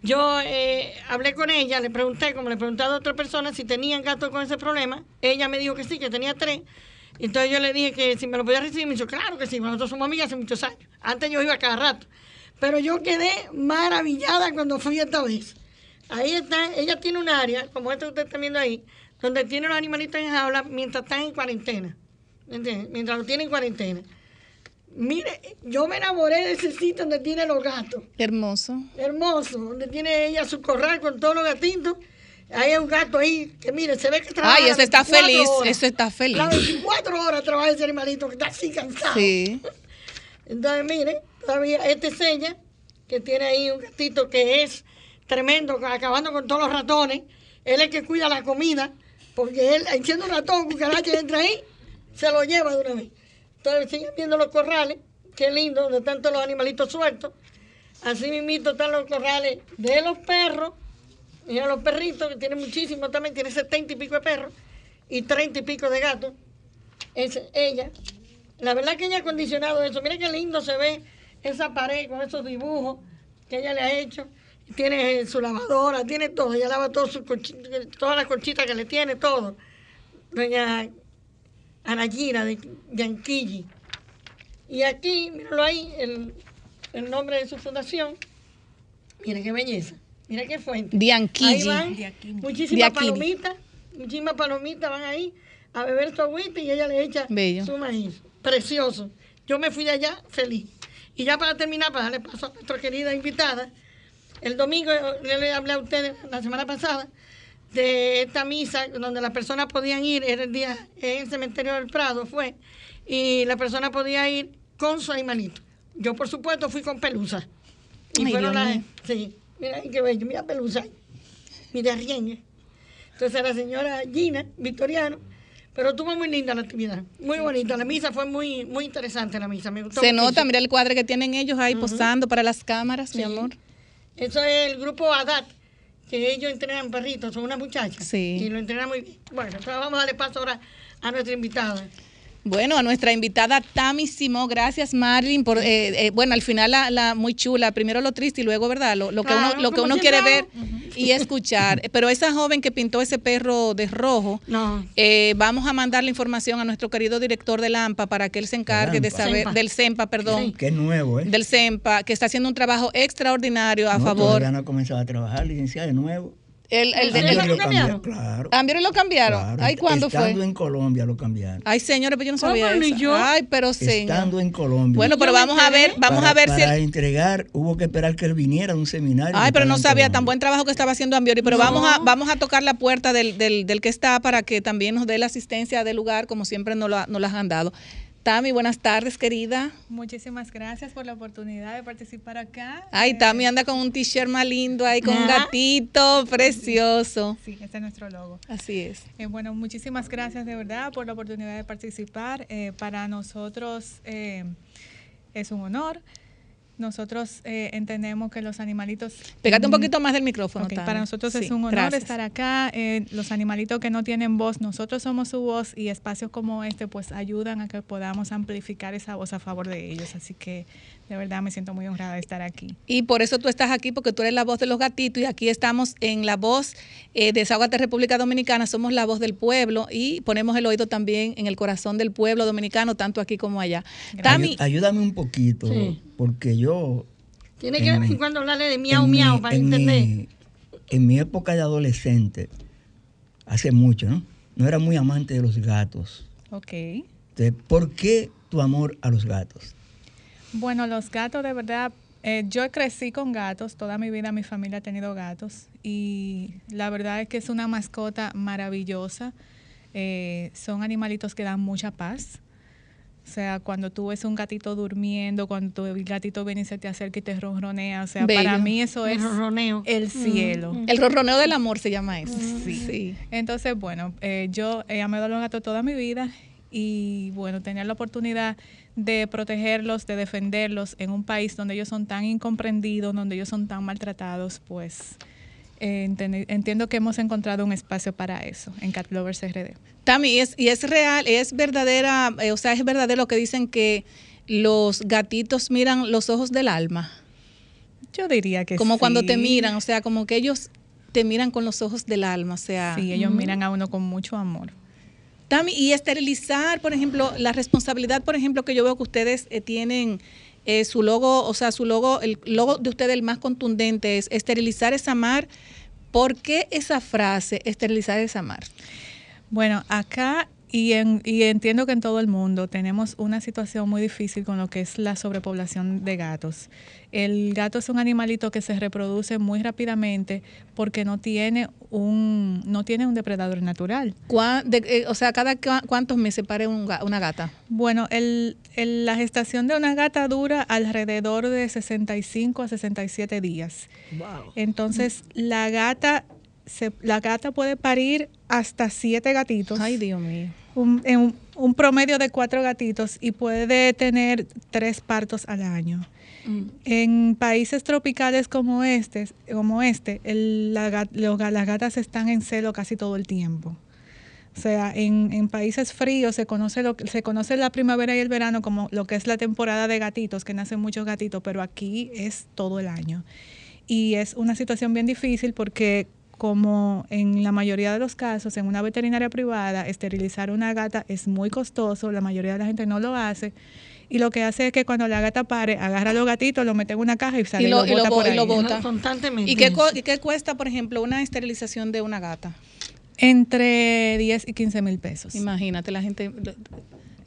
yo eh, hablé con ella, le pregunté, como le pregunté a otra persona si tenían gatos con ese problema. Ella me dijo que sí, que tenía tres. Entonces yo le dije que si me lo podía recibir, me dijo, claro que sí, nosotros somos amigas hace muchos años. Antes yo iba cada rato. Pero yo quedé maravillada cuando fui esta vez. Ahí está, ella tiene un área, como esta que usted está viendo ahí, donde tiene los animalitos en jaula mientras están en cuarentena. ¿Me entiendes? Mientras los tienen en cuarentena. Mire, yo me enamoré de ese sitio donde tiene los gatos. Hermoso. Hermoso, donde tiene ella su corral con todos los gatitos. Hay un gato ahí que, mire, se ve que trabaja. Ay, ese está 24 feliz, horas. ese está feliz. Las 24 horas trabaja ese animalito que está así cansado. Sí. [laughs] Entonces, mire, todavía este es ella, que tiene ahí un gatito que es tremendo, acabando con todos los ratones. Él es el que cuida la comida, porque él, siendo un ratón, cucaracha entra ahí, se lo lleva de una vez. Entonces, siguen viendo los corrales, qué lindo, donde están todos los animalitos sueltos. Así mismito están los corrales de los perros, mira los perritos, que tienen muchísimos también, tiene setenta y pico de perros, y treinta y pico de gatos. Es ella. La verdad que ella ha acondicionado eso. Mira qué lindo se ve esa pared con esos dibujos que ella le ha hecho. Tiene eh, su lavadora, tiene todo. Ella lava todo su colchi- todas las colchitas que le tiene, todo. Doña Anayira de Yanquilli. Y aquí, míralo ahí, el, el nombre de su fundación. Mira qué belleza. Mira qué fuente. Dianquilli. Ahí van muchísimas palomitas, muchísimas palomitas van ahí a beber su agüita y ella le echa Bello. su maíz. Precioso. Yo me fui de allá feliz. Y ya para terminar, para darle paso a nuestra querida invitada, el domingo le, le hablé a ustedes la semana pasada de esta misa donde las personas podían ir, era el día en el cementerio del Prado, fue, y la persona podía ir con su animalito. Yo, por supuesto, fui con Pelusa. Y Ay, fueron Dios las. mío. Sí, mira qué bello, mira Pelusa. Mira Riengue. Entonces la señora Gina, Victoriano, pero estuvo muy linda la actividad, muy bonita. La misa fue muy, muy interesante, la misa, me gustó Se muchísimo. nota, mira el cuadro que tienen ellos ahí posando para las cámaras, mi amor. Eso es el grupo ADAT, que ellos entrenan perritos, son unas muchachas. Sí. Y lo entrenan muy bien. Bueno, entonces vamos a darle paso ahora a nuestra invitada. Bueno, a nuestra invitada Tami Simó, gracias Marlin por, eh, eh, bueno, al final la, la muy chula, primero lo triste y luego, ¿verdad? Lo, lo que Claro, uno, lo que uno quiere ver y escuchar. [laughs] Pero esa joven que pintó ese perro de rojo, No. eh, vamos a mandar la información a nuestro querido director del AMPA para que él se encargue de saber, Sempa. del CEMPA, perdón, Sí. Qué nuevo, ¿eh? del CEMPA, que está haciendo un trabajo extraordinario a No, favor. todavía no ha comenzado a trabajar, licenciada, de nuevo. El, el, de- ¿Sí? el- ¿Eso lo cambiaron? Claro. ¿vieron? lo cambiaron. claro. Ay, ¿cuándo fue? Estando en Colombia lo cambiaron. Ay, señores, pero yo no sabía Ni eso. yo. Ay, pero señor. Estando en Colombia. Bueno, pero vamos a ver, vamos para, a ver si para entregar, hubo que esperar que él viniera a un seminario. Ay, pero no sabía tan buen trabajo que estaba haciendo Ambiori, pero vamos a vamos a tocar la puerta del, del, del que está para que también nos dé la asistencia del lugar, como siempre nos, lo, ha- nos las han dado. Tami, buenas tardes, querida. Muchísimas gracias por la oportunidad de participar acá. Ay, Eh, Tami anda con un t-shirt más lindo ahí, con un Ajá. gatito precioso. Sí, este es nuestro logo. Así es. Eh, bueno, muchísimas gracias de verdad por la oportunidad de participar. Eh, para nosotros eh, es un honor. Nosotros eh, entendemos que los animalitos... Pégate un poquito más del micrófono, para nosotros Sí, es un honor gracias. estar acá. Eh, los animalitos que no tienen voz, nosotros somos su voz y espacios como este pues ayudan a que podamos amplificar esa voz a favor de ellos. Así que de verdad me siento muy honrada de estar aquí. Y por eso tú estás aquí, porque tú eres la voz de los gatitos y aquí estamos en la voz eh, de Desahogate República Dominicana, somos la voz del pueblo y ponemos el oído también en el corazón del pueblo dominicano, tanto aquí como allá. Tami, ayúdame un poquito, Sí. porque yo Tiene que de vez en cuando hablarle de miau, miau para en entender. Mi, en mi época de adolescente, hace mucho, ¿no? No era muy amante de los gatos. Ok. Entonces, ¿Por qué tu amor a los gatos? Bueno, los gatos de verdad, eh, yo crecí con gatos, toda mi vida mi familia ha tenido gatos y la verdad es que es una mascota maravillosa. Eh, son animalitos que dan mucha paz. O sea, cuando tú ves un gatito durmiendo, cuando tu gatito viene y se te acerca y te ronronea, o sea, Bello. para mí eso El es ronroneo. el cielo. el ronroneo del amor se llama eso. Sí. Entonces, bueno, eh, yo he amado a los gatos toda mi vida y bueno, tener la oportunidad de protegerlos, de defenderlos en un país donde ellos son tan incomprendidos, donde ellos son tan maltratados, pues eh, entiendo que hemos encontrado un espacio para eso en Cat Lovers RD. Tami, y es, y es real, es verdadera, eh, o sea, es verdadero lo que dicen que los gatitos miran los ojos del alma, Yo diría que como cuando te miran, o sea, como que ellos te miran con los ojos del alma, o sea. Sí, ellos miran a uno con mucho amor. Tami, y esterilizar, por ejemplo, la responsabilidad, por ejemplo, que yo veo que ustedes eh, tienen eh, su logo, o sea, su logo, el logo de ustedes el más contundente es esterilizar es amar. ¿Por qué esa frase, esterilizar es amar? Bueno, acá y, en, y entiendo que en todo el mundo tenemos una situación muy difícil con lo que es la sobrepoblación de gatos. El gato es un animalito que se reproduce muy rápidamente porque no tiene un no tiene un depredador natural. ¿Cuá- de- eh, o sea, ¿cada cuántos meses pare un una gata? Bueno, el, el- la gestación de una gata dura alrededor de 65 a 67 días. Wow. Entonces, la gata se, la gata puede parir hasta siete gatitos. Ay, Dios mío. Un, en un, un promedio de cuatro gatitos y puede tener tres partos al año. En países tropicales como este, como este el- la los las gatas están en celo casi todo el tiempo. O sea, en, en países fríos se conoce, lo, se conoce la primavera y el verano como lo que es la temporada de gatitos, que nacen muchos gatitos, pero aquí es todo el año. Y es una situación bien difícil porque como en la mayoría de los casos, en una veterinaria privada, esterilizar una gata es muy costoso, la mayoría de la gente no lo hace. Y lo que hace es que cuando la gata pare, agarra a los gatitos, lo mete en una caja y sale Y lo- y lo bota bo- por y lo ahí. bota. Constantemente. ¿Y qué, co- y qué cuesta, por ejemplo, una esterilización de una gata? Entre 10 y 15 mil pesos. Imagínate, la gente...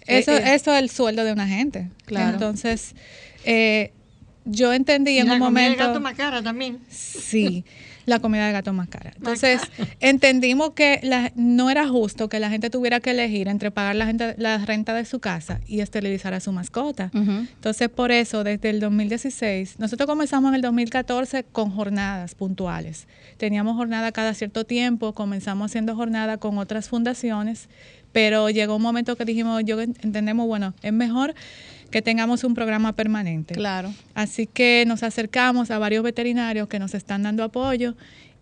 Eso, Eh, eh, eso es el sueldo de una gente. Claro. Entonces, eh, yo entendí en la un momento. gato más cara también. Sí, [laughs] la comida de gato más cara. Entonces, [laughs] entendimos que la- no era justo que la gente tuviera que elegir entre pagar la, gente, la renta de su casa y esterilizar a su mascota. Entonces, por eso, desde el 2016, nosotros comenzamos en el 2014 con jornadas puntuales. Teníamos jornada cada cierto tiempo, comenzamos haciendo jornada con otras fundaciones, pero llegó un momento que dijimos, yo entendemos, bueno, es mejor que tengamos un programa permanente. Claro. Así que nos acercamos a varios veterinarios que nos están dando apoyo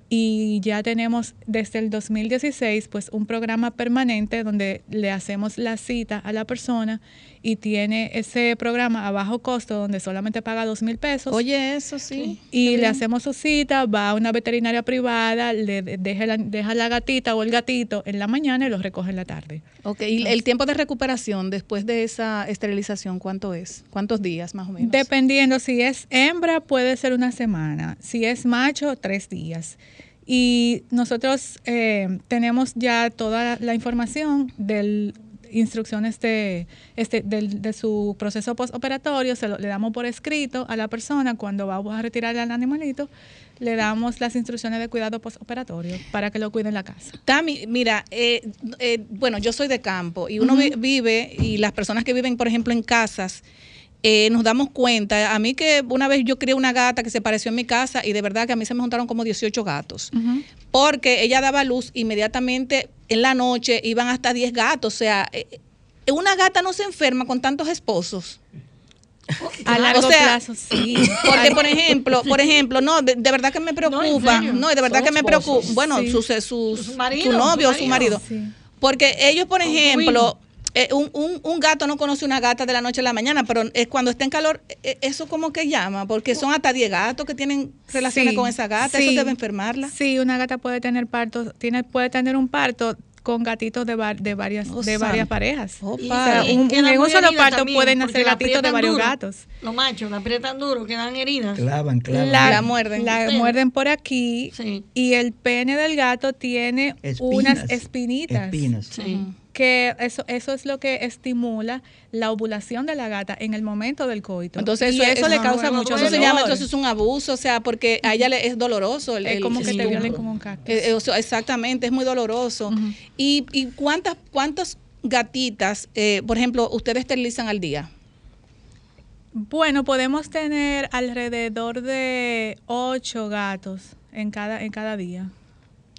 y ya tenemos desde el 2016 pues un programa permanente donde le hacemos la cita a la persona y tiene ese programa a bajo costo donde solamente paga dos mil pesos. Oye, eso sí. y le hacemos su cita, va a una veterinaria privada, le de- deja la, deja la gatita o el gatito en la mañana y los recoge en la tarde. Ok, ¿y el tiempo de recuperación después de esa esterilización cuánto es? ¿Cuántos días más o menos? Dependiendo, si es hembra puede ser una semana, si es macho, tres días. Y nosotros eh, tenemos ya toda la información del instrucciones de, este, del- de su proceso postoperatorio, se lo, le damos por escrito a la persona cuando vamos a retirar al animalito, le damos las instrucciones de cuidado postoperatorio para que lo cuide en la casa. Tami, mira, eh, eh, bueno, yo soy de campo y uno vi- vive, y las personas que viven, por ejemplo, en casas, eh, nos damos cuenta, a mí que una vez yo crié una gata que se pareció en mi casa y de verdad que a mí se me juntaron como 18 gatos, porque ella daba luz inmediatamente en la noche, iban hasta 10 gatos, o sea, eh, una gata no se enferma con tantos esposos. A largo O sea, plazo, sí. [clears throat] Porque, por ejemplo, por ejemplo, no, de, de verdad que me preocupa. serio. No, de verdad Son que me preocupa. esposos. Bueno, Sí. su, su, Su su marido, novio o su su marido. Sí. Porque ellos, por ejemplo. Eh, un, un, un gato no conoce una gata de la noche a la mañana, pero es cuando está en calor, eh, eso como que llama, porque son hasta 10 gatos que tienen relaciones Sí, con esa gata, sí. eso debe enfermarla. Sí, una gata puede tener parto, tiene, puede tener un parto con gatitos de, var- de varias Oh, de varias parejas. Oh, O sea, un- en un solo parto también, pueden nacer la gatitos de varios duro. gatos. Los machos la aprietan duro, quedan heridas. Clavan, clavan. La muerden. La Sí. muerden por aquí Sí. y el pene del gato tiene unas espinitas. Espinas. Sí. Que eso, eso es lo que estimula la ovulación de la gata en el momento del coito. Entonces y eso, eso, le causa mucho Eso se dolor. llama, entonces es un abuso, o sea, porque a ella le es doloroso. El, Es el- como que te violen con un cactus. Eh, eh, exactamente, es muy doloroso. ¿Y, y cuántas, cuántas gatitas, eh, por ejemplo, ustedes esterilizan al día? Bueno, podemos tener alrededor de ocho gatos en cada, en cada día.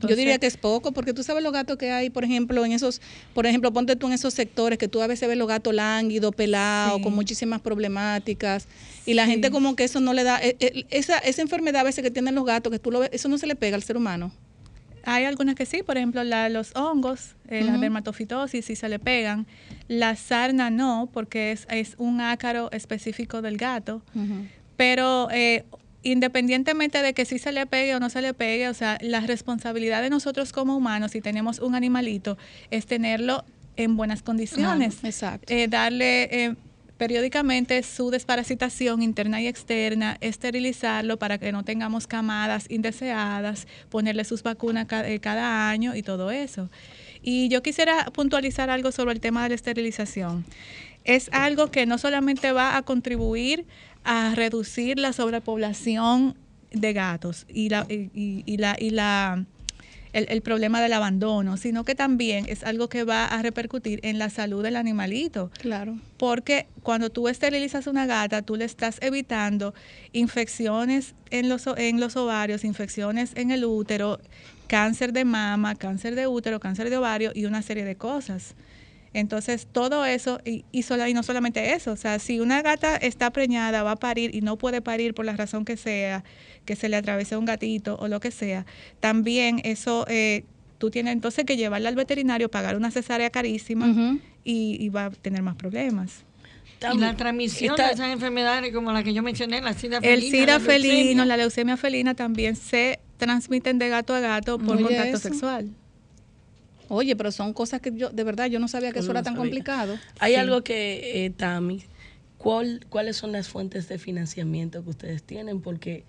Yo diría que es poco, porque tú sabes los gatos que hay, por ejemplo, en esos, por ejemplo, ponte tú en esos sectores que tú a veces ves los gatos lánguidos, pelados, Sí. con muchísimas problemáticas, y la Sí. gente como que eso no le da, eh, eh, esa, esa enfermedad a veces que tienen los gatos, que tú lo ves, eso no se le pega al ser humano. Hay algunas que sí, por ejemplo, la, los hongos, eh, la dermatofitosis, sí se le pegan. La sarna no, porque es, es un ácaro específico del gato. Pero eh, independientemente de que sí se le pegue o no se le pegue, o sea, la responsabilidad de nosotros como humanos, si tenemos un animalito, es tenerlo en buenas condiciones. Exacto. Eh, darle eh, periódicamente su desparasitación interna y externa, esterilizarlo para que no tengamos camadas indeseadas, ponerle sus vacunas eh, cada año y todo eso. Y yo quisiera puntualizar algo sobre el tema de la esterilización. Es algo que no solamente va a contribuir a reducir la sobrepoblación de gatos y la, y, y la, y la el, problema del abandono, sino que también es algo que va a repercutir en la salud del animalito. Claro. Porque cuando tú esterilizas una gata, tú le estás evitando infecciones en los, en los ovarios, infecciones en el útero, cáncer de mama, cáncer de útero, cáncer de ovario y una serie de cosas. Entonces, todo eso, y, y, y no solamente eso, o sea, si una gata está preñada, va a parir y no puede parir por la razón que sea, que se le atravesé un gatito o lo que sea, también eso, eh, tú tienes entonces que llevarla al veterinario, pagar una cesárea carísima y, va a tener más problemas. y la transmisión de esas enfermedades como la que yo mencioné, la sida felina. El sida felino, la leucemia felina también se transmiten de gato a gato por contacto sexual. Oye, pero son cosas que yo, de verdad, yo no sabía que eso era tan complicado. Hay algo que, eh, Tami, ¿cuál, ¿cuáles son las fuentes de financiamiento que ustedes tienen? Porque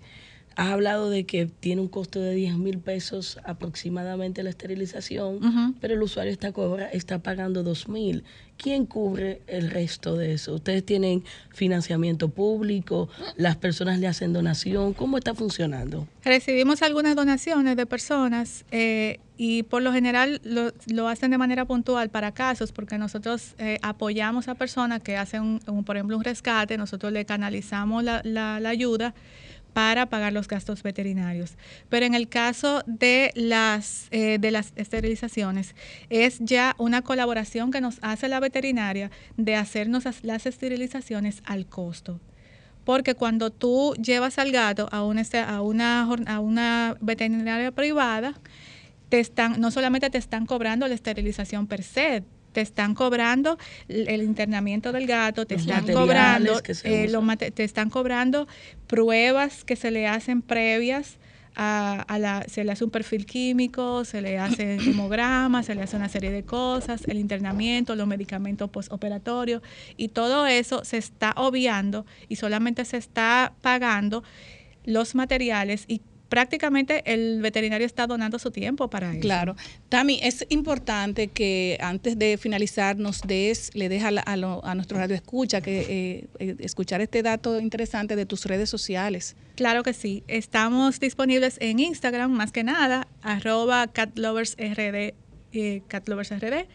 has hablado de que tiene un costo de 10 mil pesos aproximadamente la esterilización, pero el usuario está, cobra, está pagando 2 mil. ¿Quién cubre el resto de eso? ¿Ustedes tienen financiamiento público? ¿Las personas le hacen donación? ¿Cómo está funcionando? Recibimos algunas donaciones de personas eh, y por lo general lo, hacen de manera puntual para casos porque nosotros eh, apoyamos a personas que hacen, un, por ejemplo, un rescate, nosotros le canalizamos la, la, ayuda para pagar los gastos veterinarios. Pero en el caso de las, eh, de las esterilizaciones, es ya una colaboración que nos hace la veterinaria de hacernos las esterilizaciones al costo. Porque cuando tú llevas al gato a una, a una, a una veterinaria privada, te están, no solamente te están cobrando la esterilización per se, te están cobrando el internamiento del gato, te están cobrando eh, te están cobrando pruebas que se le hacen previas a, la, se le hace un perfil químico, se le hace hemogramas, se le hace una serie de cosas, el internamiento, los medicamentos postoperatorios y todo eso se está obviando y solamente se está pagando los materiales y prácticamente el veterinario está donando su tiempo para eso. Claro. Tami, es importante que antes de finalizar nos des, le deja a, a, nuestro radio escucha que eh, eh, escuchar este dato interesante de tus redes sociales. Claro que sí. Estamos disponibles en Instagram, más que nada, arroba catloversrd eh, Catlovers RD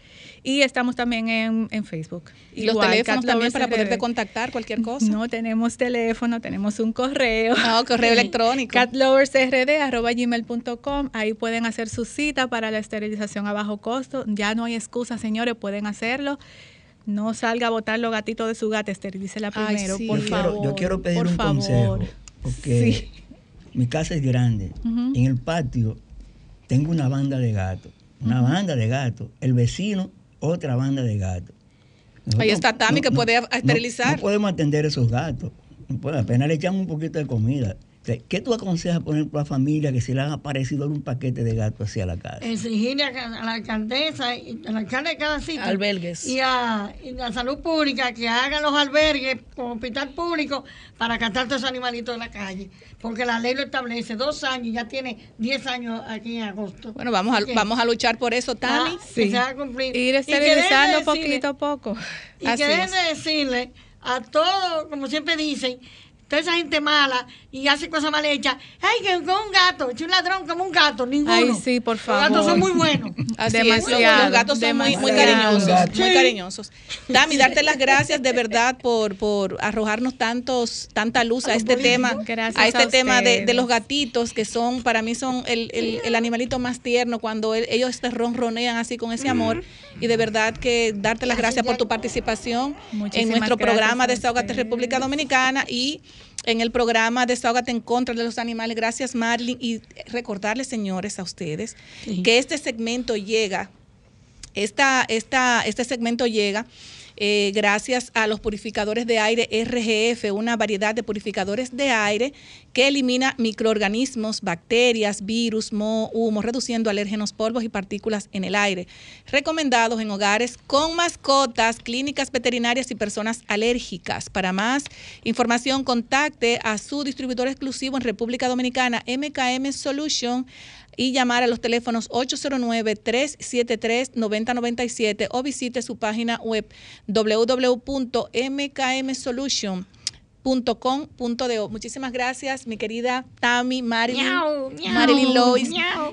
y estamos también en, en Facebook. ¿Y los teléfonos también para poderte contactar cualquier cosa? No tenemos teléfono, tenemos un correo. Ah, correo [laughs] electrónico. catloversrd.gmail.com Ahí pueden hacer su cita para la esterilización a bajo costo. Ya no hay excusa, señores, pueden hacerlo. No salga a botar los gatitos de su gata, esterilícela primero, por yo favor. Quiero, yo quiero pedir un consejo, porque mi casa es grande. En el patio tengo una banda de gatos una banda de gatos, el vecino, otra banda de gatos. Ahí está Tami que puede esterilizar. No, podemos atender esos gatos. apenas le echamos un poquito de comida. ¿Qué tú aconsejas poner para la familia que se le han aparecido un paquete de gatos hacia la casa? Exigirle a, la alcaldesa, y al alcalde de cada sitio. Albergues. Y a, la salud pública que hagan los albergues con hospital público para catar todos esos animalitos en la calle. Porque la ley lo establece, dos años, y ya tiene diez años aquí en agosto. Bueno, vamos a, vamos a luchar por eso, Tami. Ah, sí. se va a cumplir. Ir esterilizando poquito a poco. Y que dejen de decirle a todos, como siempre dicen, toda esa gente mala y hace cosas mal hechas. ¡Ay, que con un gato! Es un ladrón como un gato, ninguno. Ay, sí, por favor. Los gatos son muy buenos. [laughs] Demasiado. Los gatos son muy, muy, cariñosos. Muy cariñosos. Dami, darte las gracias de verdad por, por arrojarnos tantos, tanta luz a, este tema, a este tema de, de, los gatitos, que son, para mí son el, el, el animalito más tierno cuando ellos te ronronean así con ese amor. Y de verdad que darte las gracias por tu participación en nuestro programa de Desahogate República Dominicana y en el programa Desahogate en contra de los animales. Gracias, Marlene. Y recordarles, señores, a ustedes que este segmento llega, esta, esta, este segmento llega eh, gracias a los purificadores de aire RGF, una variedad de purificadores de aire que elimina microorganismos, bacterias, virus, moho, humo, reduciendo alérgenos, polvos y partículas en el aire. Recomendados en hogares con mascotas, clínicas veterinarias y personas alérgicas. Para más información, contacte a su distribuidor exclusivo en República Dominicana, MKM Solution y llamar a los teléfonos 809-373-9097 o visite su página web www.mkmsolution.com .com.do. Muchísimas gracias, mi querida Tami, Marilyn, Marilyn Lois.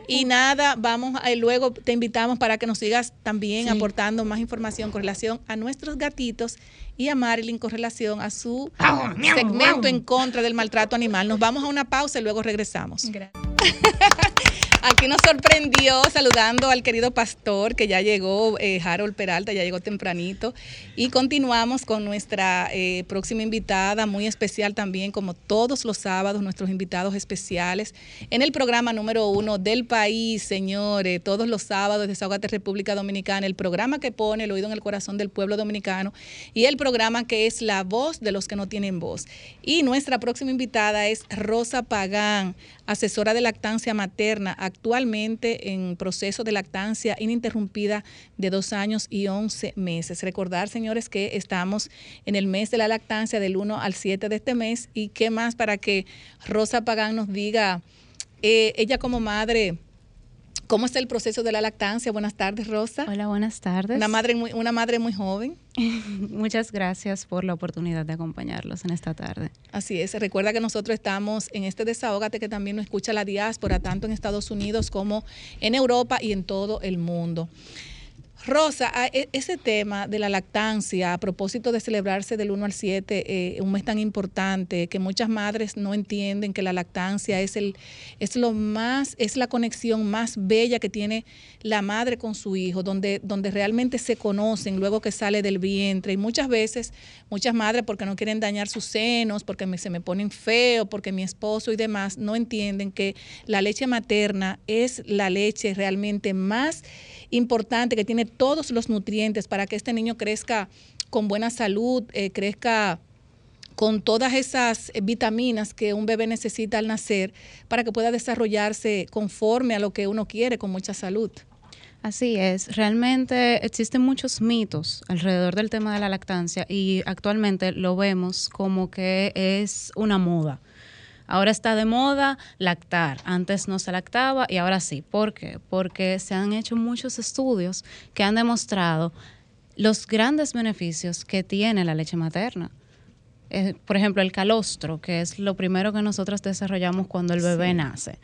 Y nada, vamos a, luego te invitamos para que nos sigas también aportando más información con relación a nuestros gatitos y a Marilyn con relación a su segmento en contra del maltrato animal. Nos vamos a una pausa y luego regresamos. Gracias. [laughs] Aquí nos sorprendió saludando al querido pastor que ya llegó, eh, Harold Peralta, ya llegó tempranito. Y continuamos con nuestra eh, próxima invitada, muy especial también, como todos los sábados, nuestros invitados especiales en el programa número uno del país, señores, todos los sábados de Desahogate República Dominicana, el programa que pone el oído en el corazón del pueblo dominicano y el programa que es la voz de los que no tienen voz. Y nuestra próxima invitada es Rosa Pagán, asesora de lactancia materna, actualmente en proceso de lactancia ininterrumpida de dos años y once meses. Recordar, señores, que estamos en el mes de la lactancia del 1 al 7 de este mes y qué más para que Rosa Pagán nos diga, eh, ella como madre, ¿Cómo está el proceso de la lactancia? Buenas tardes, Rosa. Hola, buenas tardes. Una madre muy, una madre muy joven. [laughs] Muchas gracias por la oportunidad de acompañarlos en esta tarde. Así es. Recuerda que nosotros estamos en este desahógate que también nos escucha la diáspora, tanto en Estados Unidos como en Europa y en todo el mundo. Rosa, e, ese tema de la lactancia, a propósito de celebrarse del 1 al 7, eh, un mes tan importante, que muchas madres no entienden que la lactancia es, el, es lo más, es la conexión más bella que tiene la madre con su hijo, donde, donde realmente se conocen luego que sale del vientre. Y muchas veces, muchas madres, porque no quieren dañar sus senos, porque se me ponen feo, porque mi esposo y demás, no entienden que la leche materna es la leche realmente más importante, que tiene todos los nutrientes para que este niño crezca con buena salud, eh, crezca con todas esas vitaminas que un bebé necesita al nacer para que pueda desarrollarse conforme a lo que uno quiere, con mucha salud. Así es, realmente existen muchos mitos alrededor del tema de la lactancia y actualmente lo vemos como que es una moda. Ahora está de moda lactar. Antes no se lactaba y ahora sí. ¿Por qué? Porque se han hecho muchos estudios que han demostrado los grandes beneficios que tiene la leche materna. Eh, por ejemplo, el calostro, que es lo primero que nosotros desarrollamos cuando el bebé nace.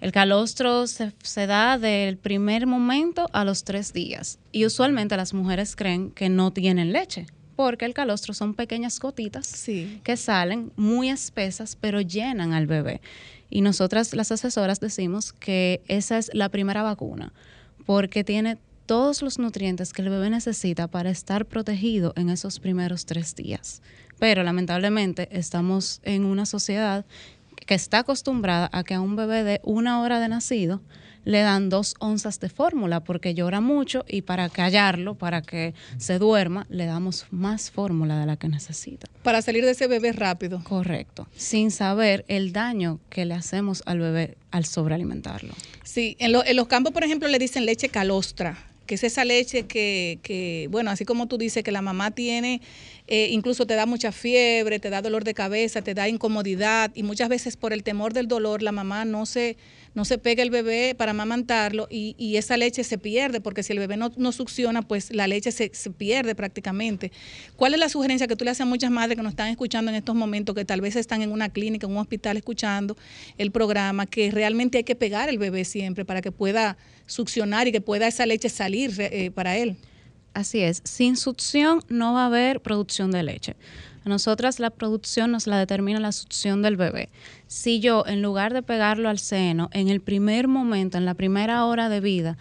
El calostro se, se, da del primer momento a los tres días y usualmente las mujeres creen que no tienen leche porque el calostro son pequeñas gotitas que salen muy espesas, pero llenan al bebé. Y nosotras, las asesoras, decimos que esa es la primera vacuna, porque tiene todos los nutrientes que el bebé necesita para estar protegido en esos primeros tres días. Pero lamentablemente estamos en una sociedad que está acostumbrada a que a un bebé de una hora de nacido le dan dos onzas de fórmula porque llora mucho y para callarlo, para que se duerma, le damos más fórmula de la que necesita. Para salir de ese bebé rápido. Correcto, sin saber el daño que le hacemos al bebé al sobrealimentarlo. Sí, en, en los campos, por ejemplo, le dicen leche calostra que es esa leche que, que, bueno, así como tú dices que la mamá tiene, eh, incluso te da mucha fiebre, te da dolor de cabeza, te da incomodidad y muchas veces por el temor del dolor la mamá no se, no se pega el bebé para amamantarlo y, y esa leche se pierde, porque si el bebé no, no succiona, pues la leche se, se, pierde prácticamente. ¿Cuál es la sugerencia que tú le haces a muchas madres que nos están escuchando en estos momentos, que tal vez están en una clínica, en un hospital escuchando el programa, que realmente hay que pegar el bebé siempre para que pueda succionar y que pueda esa leche salir eh, para él? Así es, sin succión no va a haber producción de leche. A nosotras la producción nos la determina la succión del bebé. Si yo, en lugar de pegarlo al seno, en el primer momento, en la primera hora de vida,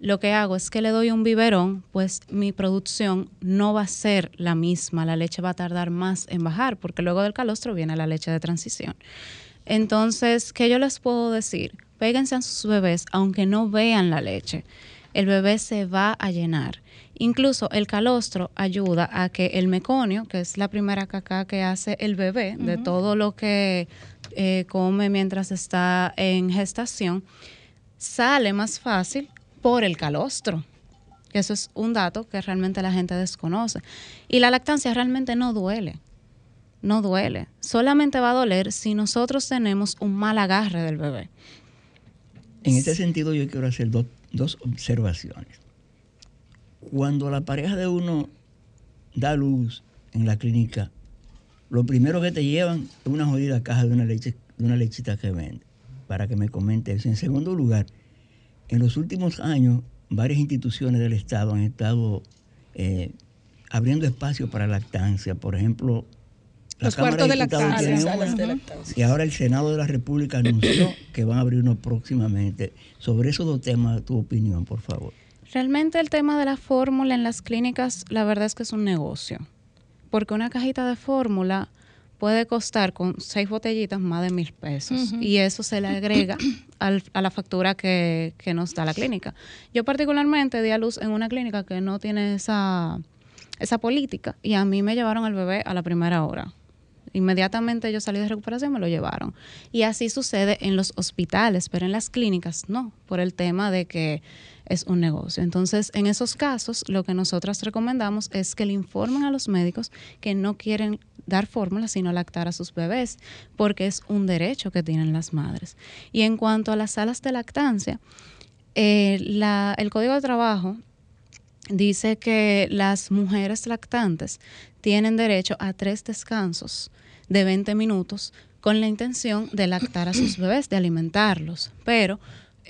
lo que hago es que le doy un biberón, pues mi producción no va a ser la misma, la leche va a tardar más en bajar, porque luego del calostro viene la leche de transición. Entonces, ¿qué yo les puedo decir? Péguense a sus bebés aunque no vean la leche. El bebé se va a llenar. Incluso el calostro ayuda a que el meconio, que es la primera caca que hace el bebé, de todo lo que eh, come mientras está en gestación, sale más fácil por el calostro. Eso es un dato que realmente la gente desconoce. Y la lactancia realmente no duele. No duele. Solamente va a doler si nosotros tenemos un mal agarre del bebé. En este sentido yo quiero hacer dos, dos observaciones. Cuando la pareja de uno da luz en la clínica, lo primero que te llevan es una jodida caja de una leche, de una lechita que vende, para que me comente eso. En segundo lugar, en los últimos años, varias instituciones del Estado han estado eh, abriendo espacio para lactancia. Por ejemplo, la Los Cámara cuartos de lactancia. una, de lactancia. y ahora el Senado de la República anunció [coughs] que van a abrir uno próximamente. Sobre esos dos temas, tu opinión, por favor. Realmente el tema de la fórmula en las clínicas, la verdad es que es un negocio. Porque una cajita de fórmula puede costar con seis botellitas más de mil pesos. Y eso se le agrega [clears throat] al- a la factura que, que nos da la clínica. Yo particularmente di a luz en una clínica que no tiene esa, esa política y a mí me llevaron al bebé a la primera hora. Inmediatamente yo salí de recuperación, me lo llevaron. Y así sucede en los hospitales, pero en las clínicas no, por el tema de que es un negocio. Entonces, en esos casos, lo que nosotras recomendamos es que le informen a los médicos que no quieren dar fórmula, sino lactar a sus bebés, porque es un derecho que tienen las madres. Y en cuanto a las salas de lactancia, eh, el Código de Trabajo dice que las mujeres lactantes tienen derecho a tres descansos de 20 minutos con la intención de lactar a sus bebés, de alimentarlos. Pero,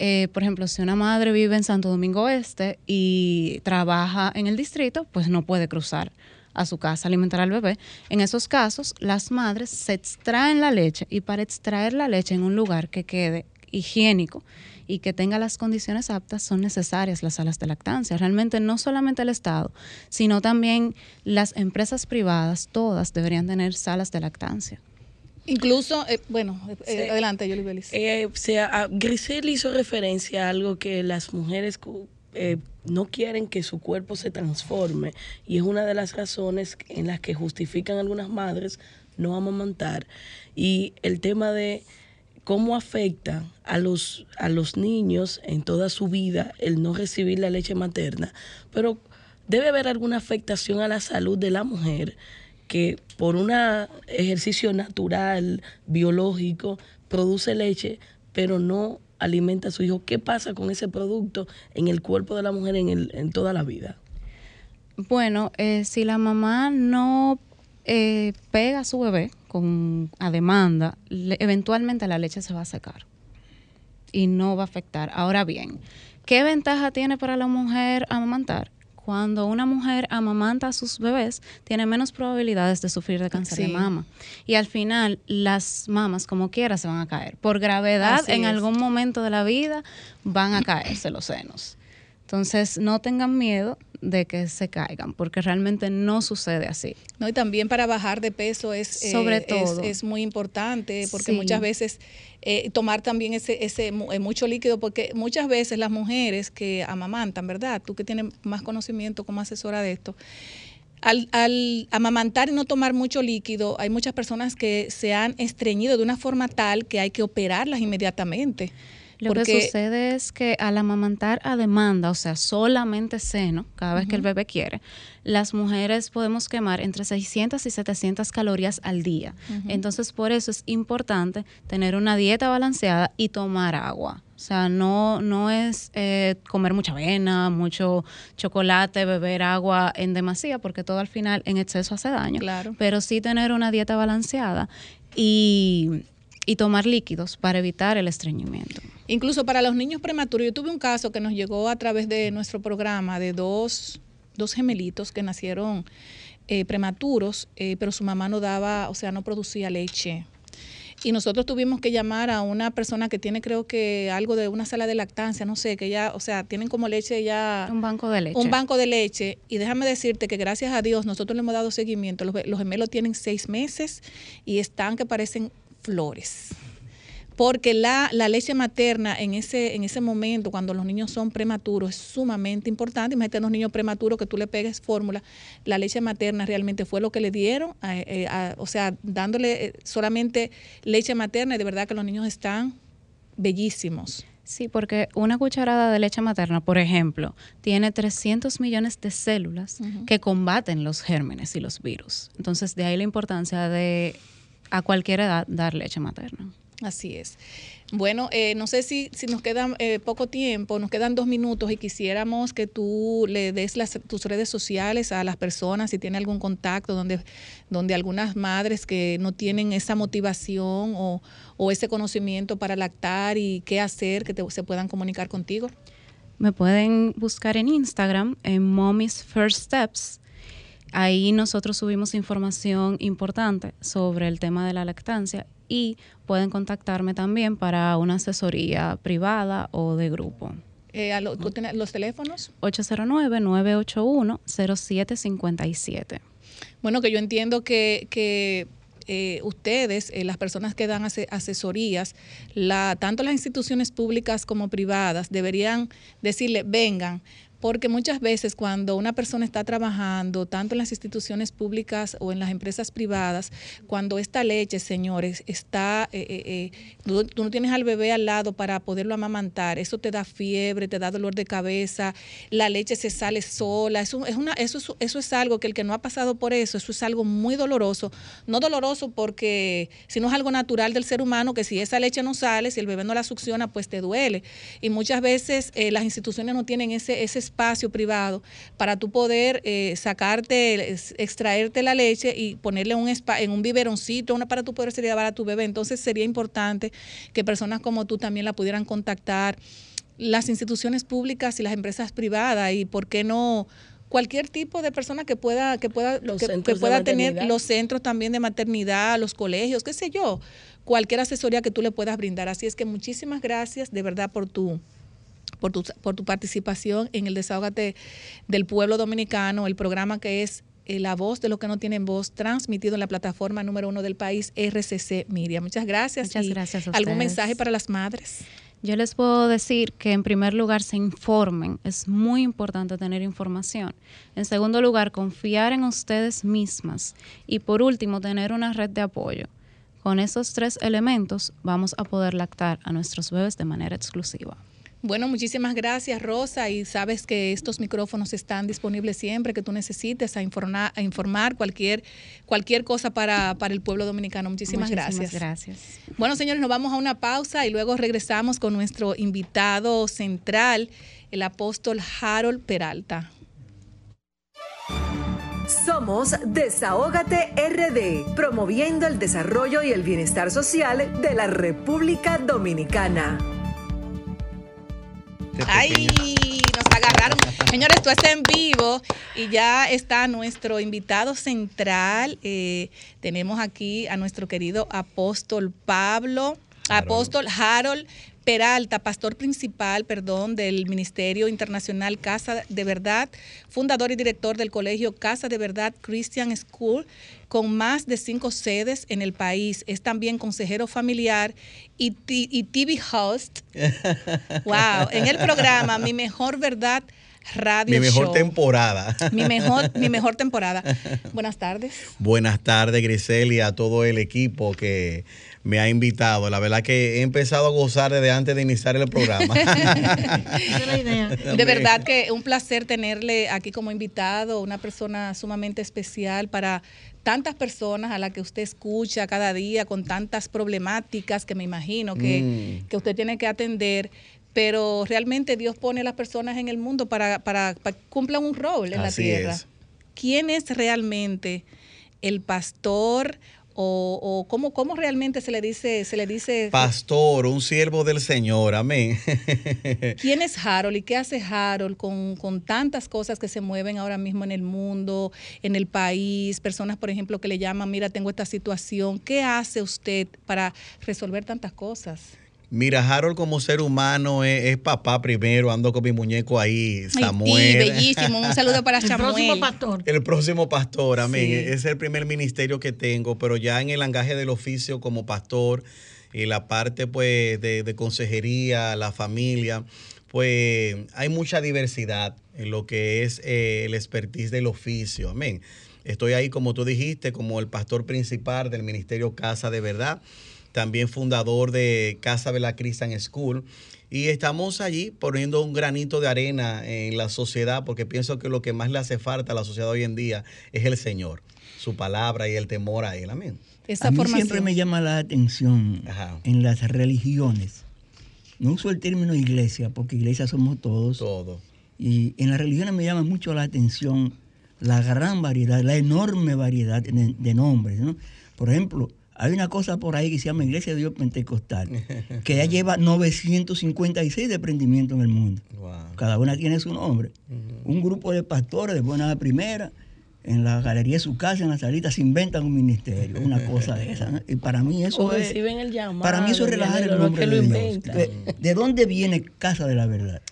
eh, por ejemplo, si una madre vive en Santo Domingo Este y trabaja en el distrito, pues no puede cruzar a su casa alimentar al bebé. En esos casos, las madres se extraen la leche y para extraer la leche en un lugar que quede higiénico y que tenga las condiciones aptas son necesarias las salas de lactancia. Realmente no solamente el Estado, sino también las empresas privadas, todas deberían tener salas de lactancia. Incluso, eh, bueno, eh, Sí. adelante, Belis. Eh, o sea, Grisel hizo referencia a algo que las mujeres eh, no quieren que su cuerpo se transforme y es una de las razones en las que justifican algunas madres no amamantar y el tema de cómo afecta a los a los niños en toda su vida el no recibir la leche materna, pero debe haber alguna afectación a la salud de la mujer que por un ejercicio natural, biológico, produce leche, pero no alimenta a su hijo. ¿Qué pasa con ese producto en el cuerpo de la mujer en, el, en toda la vida? Bueno, eh, si la mamá no eh, pega a su bebé con, a demanda, eventualmente la leche se va a secar y no va a afectar. Ahora bien, ¿qué ventaja tiene para la mujer amamantar? Cuando una mujer amamanta a sus bebés, tiene menos probabilidades de sufrir de cáncer Sí. de mama. Y al final, las mamas, como quiera, se van a caer. Por gravedad, Así en es. algún momento de la vida, van a caerse los senos. Entonces, no tengan miedo de que se caigan, porque realmente no sucede así. No, y también para bajar de peso es, eh, Sobre todo. es, muy importante porque Sí. muchas veces eh, tomar también ese, ese eh, mucho líquido, porque muchas veces las mujeres que amamantan, ¿verdad? Tú que tienes más conocimiento como asesora de esto, al, al amamantar y no tomar mucho líquido, hay muchas personas que se han estreñido de una forma tal que hay que operarlas inmediatamente. Lo que sucede es que al amamantar a demanda, o sea, solamente seno, cada vez que el bebé quiere, las mujeres podemos quemar entre 600 y 700 calorías al día. Entonces, por eso es importante tener una dieta balanceada y tomar agua. O sea, no, no es eh, comer mucha avena, mucho chocolate, beber agua en demasía, porque todo al final en exceso hace daño. Claro. Pero sí tener una dieta balanceada y, y tomar líquidos para evitar el estreñimiento. Incluso para los niños prematuros, yo tuve un caso que nos llegó a través de nuestro programa de dos, dos gemelitos que nacieron eh, prematuros, eh, pero su mamá no daba, o sea, no producía leche. Y nosotros tuvimos que llamar a una persona que tiene, creo que algo de una sala de lactancia, no sé, que ya, o sea, tienen como leche ya. Un banco de leche. Un banco de leche. Y déjame decirte que gracias a Dios nosotros le hemos dado seguimiento. Los, los gemelos tienen seis meses y están que parecen flores. Porque la, la leche materna en ese, en ese momento, cuando los niños son prematuros, es sumamente importante. Imagínate a los niños prematuros que tú le pegues fórmula. La leche materna realmente fue lo que le dieron, eh, a- o sea, dándole eh, solamente leche materna y de verdad que los niños están bellísimos. Sí, porque una cucharada de leche materna, por ejemplo, tiene 300 millones de células que combaten los gérmenes y los virus. Entonces, de ahí la importancia de a cualquier edad dar leche materna. Así es. Bueno, eh, no sé si, si nos queda eh, poco tiempo, nos quedan dos minutos y quisiéramos que tú le des las, tus redes sociales a las personas, si tiene algún contacto donde, donde algunas madres que no tienen esa motivación o, o ese conocimiento para lactar y qué hacer, que se puedan comunicar contigo. Me pueden buscar en Instagram en Mommy's First Steps. Ahí nosotros subimos información importante sobre el tema de la lactancia y pueden contactarme también para una asesoría privada o de grupo. Eh, a lo- ¿tú tienes los teléfonos? 809-981-0757. Bueno, que yo entiendo que, que eh, ustedes, eh, las personas que dan ase- asesorías, la, tanto las instituciones públicas como privadas, deberían decirle, vengan, porque muchas veces cuando una persona está trabajando, tanto en las instituciones públicas o en las empresas privadas, cuando esta leche, señores, está, eh, eh, eh, tú, no tienes al bebé al lado para poderlo amamantar, eso te da fiebre, te da dolor de cabeza, la leche se sale sola, eso es, una, eso, es- eso es algo que el que no ha pasado por eso, eso es algo muy doloroso, no doloroso porque, sino es algo natural del ser humano, que si esa leche no sale, si el bebé no la succiona, pues te duele. Y muchas veces eh, las instituciones no tienen ese, ese espacio privado para tú poder eh, sacarte, extraerte la leche y ponerle un spa, en un biberoncito, una para tú poder llevar a tu bebé. Entonces sería importante que personas como tú también la pudieran contactar, las instituciones públicas y las empresas privadas y por qué no cualquier tipo de persona que pueda que pueda que, que pueda tener los centros también de maternidad, los colegios, qué sé yo, cualquier asesoría que tú le puedas brindar. Así es que muchísimas gracias de verdad por tu por tu, por tu participación en el Desahógate del Pueblo Dominicano, el programa que es eh, La Voz de los que no tienen voz, transmitido en la plataforma número uno del país, RCC Miria. Muchas gracias. Muchas y gracias a ¿Algún mensaje para las madres? Yo les puedo decir que en primer lugar se informen, es muy importante tener información. En segundo lugar, confiar en ustedes mismas. Y por último, tener una red de apoyo. Con esos tres elementos vamos a poder lactar a nuestros bebés de manera exclusiva. Bueno, muchísimas gracias, Rosa. Y sabes que estos micrófonos están disponibles siempre que tú necesites a informar, a informar cualquier, cualquier cosa para, para el pueblo dominicano. Muchísimas, Muchísimas gracias. gracias. Bueno, señores, nos vamos a una pausa y luego regresamos con nuestro invitado central, el apóstol Harold Peralta. Somos Desahógate RD, promoviendo el desarrollo y el bienestar social de la República Dominicana. ¡Ay! Nos agarraron. Señores, esto está en vivo y ya está nuestro invitado central. Eh, tenemos aquí a nuestro querido apóstol Pablo, apóstol Harold Peralta, pastor principal, perdón, del Ministerio Internacional Casa de Verdad, fundador y director del colegio Casa de Verdad Christian School, con más de cinco sedes en el país. Es también consejero familiar y, y TV host. [laughs] Wow, en el programa Mi Mejor Verdad Radio Mi mejor Show. temporada. Mi mejor, mi [laughs] mejor temporada. Buenas tardes. Buenas tardes, Grisel, y a todo el equipo que me ha invitado. La verdad que he empezado a gozar desde antes de iniciar el programa. [laughs] [laughs] De verdad que un placer tenerle aquí como invitado, una persona sumamente especial para tantas personas a las que usted escucha cada día con tantas problemáticas que me imagino que, Mm. que usted tiene que atender. Pero realmente Dios pone a las personas en el mundo para, para, para que cumplan un rol en la tierra. es. ¿Quién es realmente el pastor o, o cómo, cómo realmente se le dice, se le dice Pastor, un siervo del Señor, amén. [laughs] ¿Quién es Harold y qué hace Harold con, con tantas cosas que se mueven ahora mismo en el mundo, en el país? Personas, por ejemplo, que le llaman, mira, tengo esta situación. ¿Qué hace usted para resolver tantas cosas? Mira, Harold como ser humano es, es papá primero, ando con mi muñeco ahí, Samuel. sí, bellísimo. Un saludo para El próximo Samuel. pastor. El próximo pastor, amén. Sí. Es el primer ministerio que tengo, pero ya en el angaje del oficio como pastor y la parte pues de, de consejería, la familia, pues hay mucha diversidad en lo que es eh, el expertise del oficio, amén. Estoy ahí, como tú dijiste, como el pastor principal del ministerio Casa de Verdad, también fundador de Casa de la Christian School Y estamos allí poniendo un granito de arena en la sociedad, porque pienso que lo que más le hace falta a la sociedad hoy en día es el Señor, su palabra y el temor a Él. Amén. Esa a mí siempre me llama la atención en las religiones. No uso el término iglesia, porque iglesia somos todos. Todos. Y en las religiones me llama mucho la atención la gran variedad, la enorme variedad de, nombres. ¿no? Por ejemplo, hay una cosa por ahí que se llama Iglesia de Dios Pentecostal, [laughs] que ya lleva 956 desprendimientos en el mundo. Cada una tiene su nombre. Un grupo de pastores de buena primera, en la galería de su casa, en la salita, se inventan un ministerio, una cosa de esa. Y para mí eso es. El llamado, para mí eso es relajar el nombre de Dios. ¿De dónde viene Casa de la Verdad?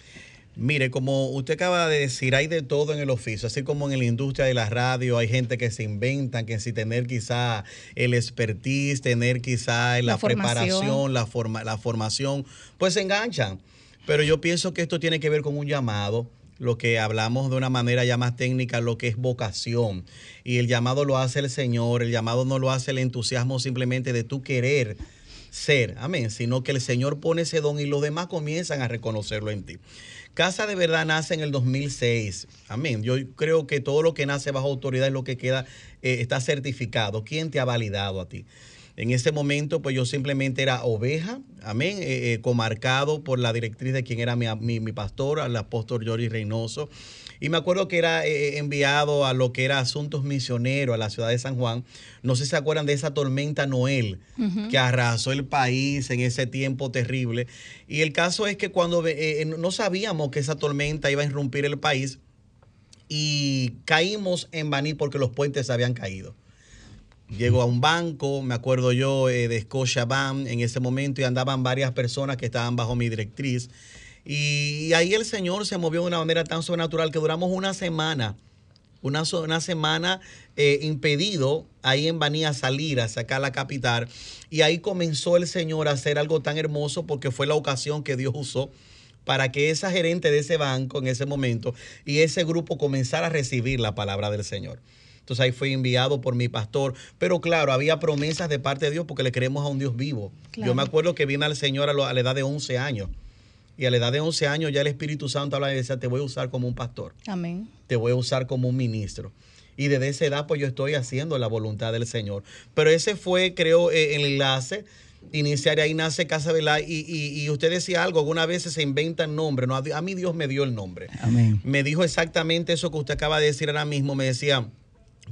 Mire, como usted acaba de decir, hay de todo en el oficio, así como en la industria de la radio hay gente que se inventan, que si tener quizá el expertise, tener quizá la, preparación, la, forma, la formación, pues se enganchan. Pero yo pienso que esto tiene que ver con un llamado, lo que hablamos de una manera ya más técnica, lo que es vocación. Y el llamado lo hace el Señor, el llamado no lo hace el entusiasmo simplemente de tú querer ser, amén, sino que el Señor pone ese don y los demás comienzan a reconocerlo en ti. Casa de Verdad nace en el 2006. Amén. Yo creo que todo lo que nace bajo autoridad es lo que queda, eh, está certificado. ¿Quién te ha validado a ti? En ese momento, pues yo simplemente era oveja, amén, eh, eh, comarcado por la directriz de quien era mi, mi, mi pastor, el apóstol Jorge Reynoso. Y me acuerdo que era eh, eh, enviado a lo que era asuntos misioneros a la ciudad de San Juan. No sé si se acuerdan de esa tormenta Noel que arrasó el país en ese tiempo terrible. Y el caso es que cuando eh, no sabíamos que esa tormenta iba a irrumpir el país y caímos en Baní porque los puentes habían caído. Llego a un banco, me acuerdo yo de Scotiabank en ese momento y andaban varias personas que estaban bajo mi directriz. Y, ahí el Señor se movió de una manera tan sobrenatural que duramos una semana, una, una semana eh, impedido ahí en Banía salir a sacar la capital. Y ahí comenzó el Señor a hacer algo tan hermoso porque fue la ocasión que Dios usó para que esa gerente de ese banco en ese momento y ese grupo comenzara a recibir la palabra del Señor. Entonces ahí fue enviado por mi pastor. Pero claro, había promesas de parte de Dios porque le creemos a un Dios vivo. Yo me acuerdo que vine al Señor a, a la edad de 11 años. Y a la edad de 11 años ya el Espíritu Santo habla y decía, te voy a usar como un pastor. Amén. Te voy a usar como un ministro. Y desde esa edad pues yo estoy haciendo la voluntad del Señor. Pero ese fue, creo, eh, el enlace iniciar ahí nace Casa Velá y, y, usted decía algo, algunas veces se inventan nombres, no, a mí Dios me dio el nombre. Amén. Me dijo exactamente eso que usted acaba de decir ahora mismo, me decía,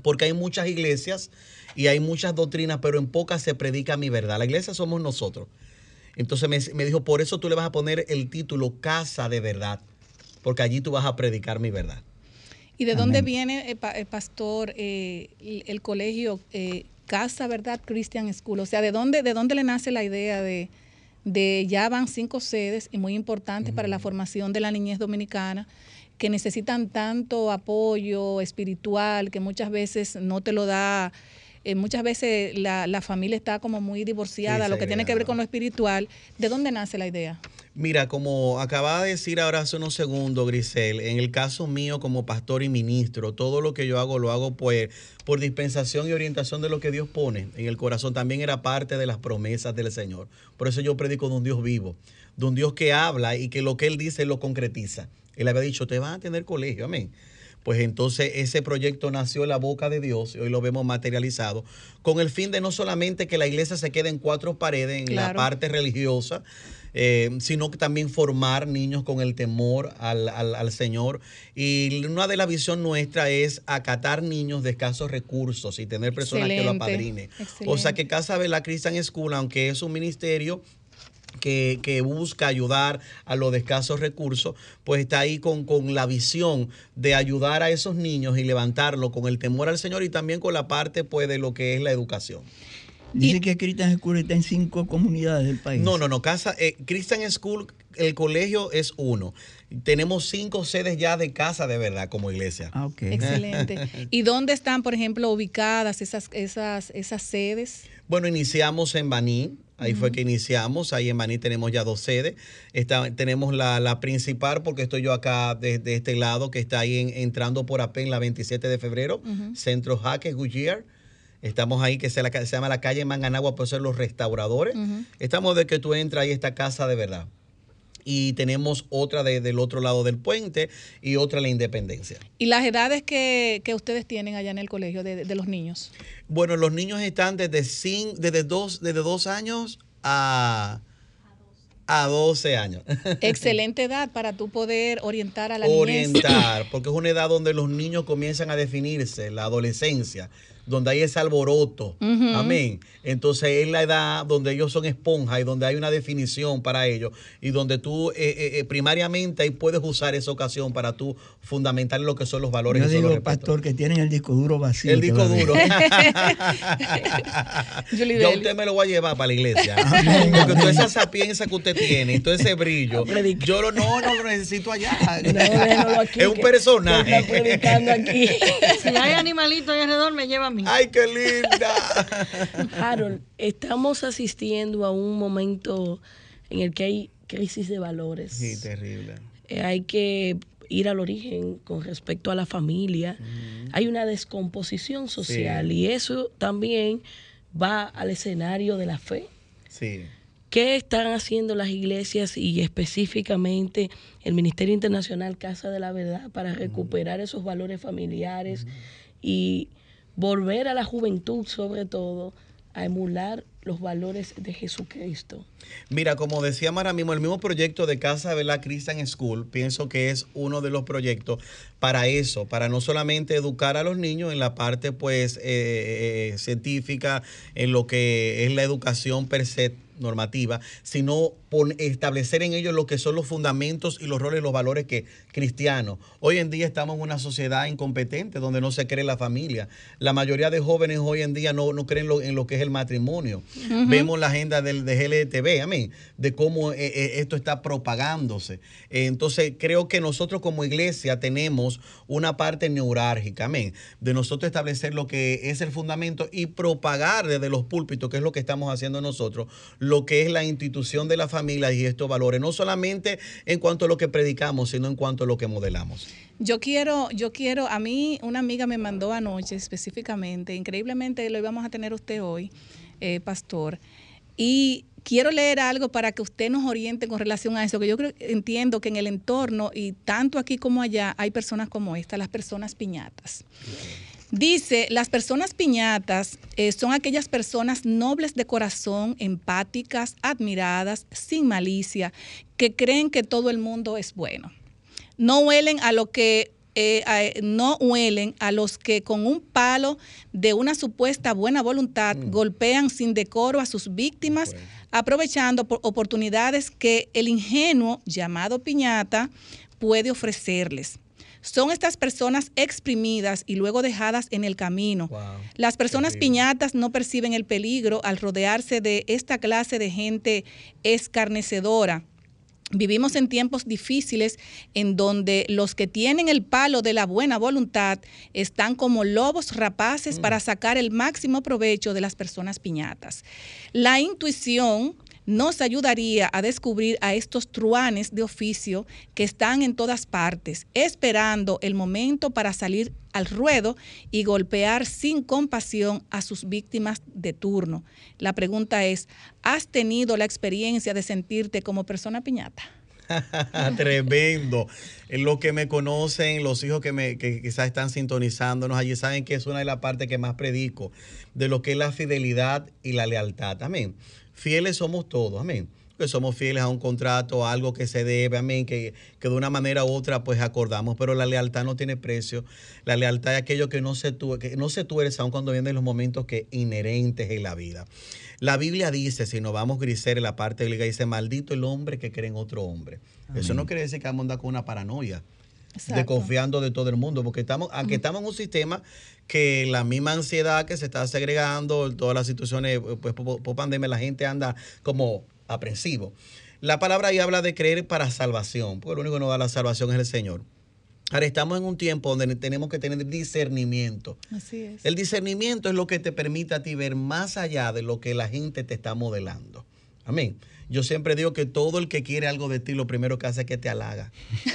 porque hay muchas iglesias y hay muchas doctrinas, pero en pocas se predica mi verdad. La iglesia somos nosotros. Entonces me, dijo, por eso tú le vas a poner el título Casa de Verdad, porque allí tú vas a predicar mi verdad. ¿Y de dónde viene, el eh, pastor, eh, el, colegio eh, Casa Verdad Christian School? O sea, ¿de dónde, de dónde le nace la idea de, de ya van cinco sedes y muy importantes para la formación de la niñez dominicana? que necesitan tanto apoyo espiritual que muchas veces no te lo da eh, muchas veces la, familia está como muy divorciada, lo que tiene que ver con lo espiritual. ¿De dónde nace la idea? Mira, como acaba de decir ahora hace unos segundos, Grisel, en el caso mío como pastor y ministro, todo lo que yo hago lo hago pues por dispensación y orientación de lo que Dios pone en el corazón. También era parte de las promesas del Señor. Por eso yo predico de un Dios vivo, de un Dios que habla y que lo que Él dice lo concretiza. Él había dicho, te van a tener colegio, amén pues entonces ese proyecto nació en la boca de Dios y hoy lo vemos materializado, con el fin de no solamente que la iglesia se quede en cuatro paredes, en la parte religiosa, eh, sino que también formar niños con el temor al, Señor. Y una de las visiones nuestra es acatar niños de escasos recursos y tener personas que lo apadrinen. O sea que Casa de la Christian School, aunque es un ministerio que, busca ayudar a los de escasos recursos, pues está ahí con, con la visión de ayudar a esos niños y levantarlo con el temor al Señor y también con la parte pues de lo que es la educación. Dice que Christian School está en cinco comunidades del país. No, no, no. Casa, eh, Christian School, el colegio es uno. Tenemos cinco sedes ya de casa de verdad como iglesia. Ah, ok. Excelente. [laughs] ¿Y dónde están, por ejemplo, ubicadas esas, esas, esas sedes? Bueno, iniciamos en Baní, Ahí fue que iniciamos. Ahí en Baní tenemos ya dos sedes. tenemos la, principal, porque estoy yo acá desde este lado, que está ahí entrando por APEN la 27 de febrero, Centro Jaque, Goodyear. Estamos ahí, que se, llama la calle Manganagua, por ser los restauradores. Estamos de que tú entras ahí esta casa de verdad. y tenemos otra de- del otro lado del puente y otra en la Independencia. ¿Y las edades que, que ustedes tienen allá en el colegio de, de los niños? Bueno, los niños están desde, cin- desde, dos, desde dos años a, a 12 años. [laughs] Excelente edad para tú poder orientar a la niñez. Orientar, [laughs] porque es una edad donde los niños comienzan a definirse, la adolescencia, donde hay ese alboroto. Ujú. Amén. Entonces es la edad donde ellos son esponjas y donde hay una definición para ellos y donde tú eh, eh, eh, primariamente ahí puedes usar esa ocasión para tú fundamentar lo que son los valores Yo digo, pastor, que tienen el disco duro vacío. El disco duro. [laughs] [laughs] Yo a usted me lo voy a llevar para la iglesia. [laughs] Amén, Porque toda esa sapiencia que usted tiene y todo ese brillo, yo lo, no, no lo necesito allá. déjalo aquí, es un personaje. está predicando aquí. Si hay animalitos ahí alrededor, me lleva Ay, qué linda. [laughs] Harold, estamos asistiendo a un momento en el que hay crisis de valores. Sí, terrible. Eh, hay que ir al origen con respecto a la familia. Hay una descomposición social y eso también va al escenario de la fe. Sí. ¿Qué están haciendo las iglesias y específicamente el Ministerio Internacional Casa de la Verdad para recuperar esos valores familiares y volver a la juventud, sobre todo, a emular los valores de Jesucristo? Mira, como decíamos ahora mismo, el mismo proyecto de Casa de la Christian School, pienso que es uno de los proyectos para eso, para no solamente educar a los niños en la parte pues eh, eh, científica, en lo que es la educación per se normativa, sino pon- establecer en ellos lo que son los fundamentos y los roles y los valores que cristianos. Hoy en día estamos en una sociedad incompetente donde no se cree la familia. La mayoría de jóvenes hoy en día no, no creen lo- en lo que es el matrimonio. Vemos la agenda del, de LTV, amén, de cómo eh, eh, esto está propagándose. Entonces, creo que nosotros como iglesia tenemos una parte neurálgica, amén, de nosotros establecer lo que es el fundamento y propagar desde los púlpitos, que es lo que estamos haciendo nosotros, lo que es la institución de la familia y estos valores, no solamente en cuanto a lo que predicamos, sino en cuanto a lo que modelamos. Yo quiero, yo quiero, a mí una amiga me mandó anoche específicamente, increíblemente lo íbamos a tener usted hoy, eh, pastor, y quiero leer algo para que usted nos oriente con relación a eso, que yo creo, entiendo que en el entorno y tanto aquí como allá hay personas como esta, las personas piñatas. Dice, las personas piñatas eh, son aquellas personas nobles de corazón, empáticas, admiradas, sin malicia, que creen que todo el mundo es bueno. No huelen a lo que eh, no huelen a los que con un palo de una supuesta buena voluntad golpean sin decoro a sus víctimas, aprovechando por- oportunidades que el ingenuo llamado piñata puede ofrecerles. Son estas personas exprimidas y luego dejadas en el camino. Las personas piñatas no perciben el peligro al rodearse de esta clase de gente escarnecedora. Vivimos en tiempos difíciles en donde los que tienen el palo de la buena voluntad están como lobos rapaces para sacar el máximo provecho de las personas piñatas. La intuición nos ayudaría a descubrir a estos truanes de oficio que están en todas partes, esperando el momento para salir al ruedo y golpear sin compasión a sus víctimas de turno. La pregunta es, ¿has tenido la experiencia de sentirte como persona piñata? [laughs] Tremendo. Eh, Los que me conocen, los hijos que, me, que quizás están sintonizándonos allí, saben que es una de las partes que más predico, de lo que es la fidelidad y la lealtad. Amén. Fieles somos todos, amén. Que somos fieles a un contrato, a algo que se debe, amén, que, que de una manera u otra pues acordamos, pero la lealtad no tiene precio. La lealtad es aquello que no se, tu- que no se tuerce aun cuando vienen los momentos que inherentes en la vida. La Biblia dice, si nos vamos griser en la parte bíblica, dice, maldito el hombre que cree en otro hombre. Eso no quiere decir que vamos a andar con una paranoia, Exacto. desconfiando de todo el mundo, porque estamos, aunque estamos en un sistema que la misma ansiedad que se está segregando, todas las situaciones, pues por, por pandemia, la gente anda como aprensivo. La palabra ahí habla de creer para salvación, porque lo único que nos da la salvación es el Señor. Ahora estamos en un tiempo donde tenemos que tener discernimiento. Así es. El discernimiento es lo que te permite a ti ver más allá de lo que la gente te está modelando. Amén. Yo siempre digo que todo el que quiere algo de ti, lo primero que hace es que te halaga.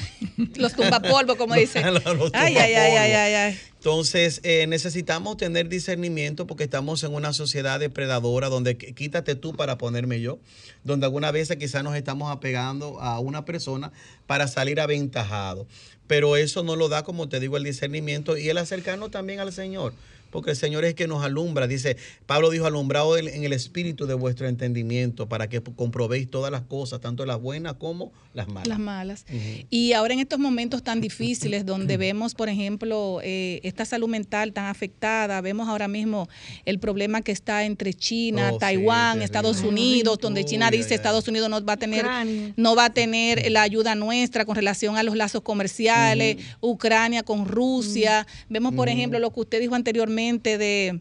[laughs] Los tumbapolvos, como [laughs] dice. Los Ay, ay, ay, ay, ay, ay. Entonces, eh, necesitamos tener discernimiento porque estamos en una sociedad depredadora donde qu- quítate tú para ponerme yo, donde algunas veces quizás nos estamos apegando a una persona para salir aventajado. Pero eso no lo da, como te digo, el discernimiento y el acercarnos también al Señor. Porque el Señor es el que nos alumbra. Dice, Pablo dijo, alumbrado en en el espíritu de vuestro entendimiento para que comprobéis todas las cosas, tanto las buenas como las malas. Las malas. Y ahora en estos momentos tan difíciles donde vemos, por ejemplo, eh, esta salud mental tan afectada, vemos ahora mismo el problema que está entre China, Oh, Taiwán. Estados Unidos, donde China dice ay, Estados Unidos no va a tener Ucrania. no va a tener la ayuda nuestra con relación a los lazos comerciales, Ucrania con Rusia. Vemos, por ejemplo, lo que usted dijo anteriormente de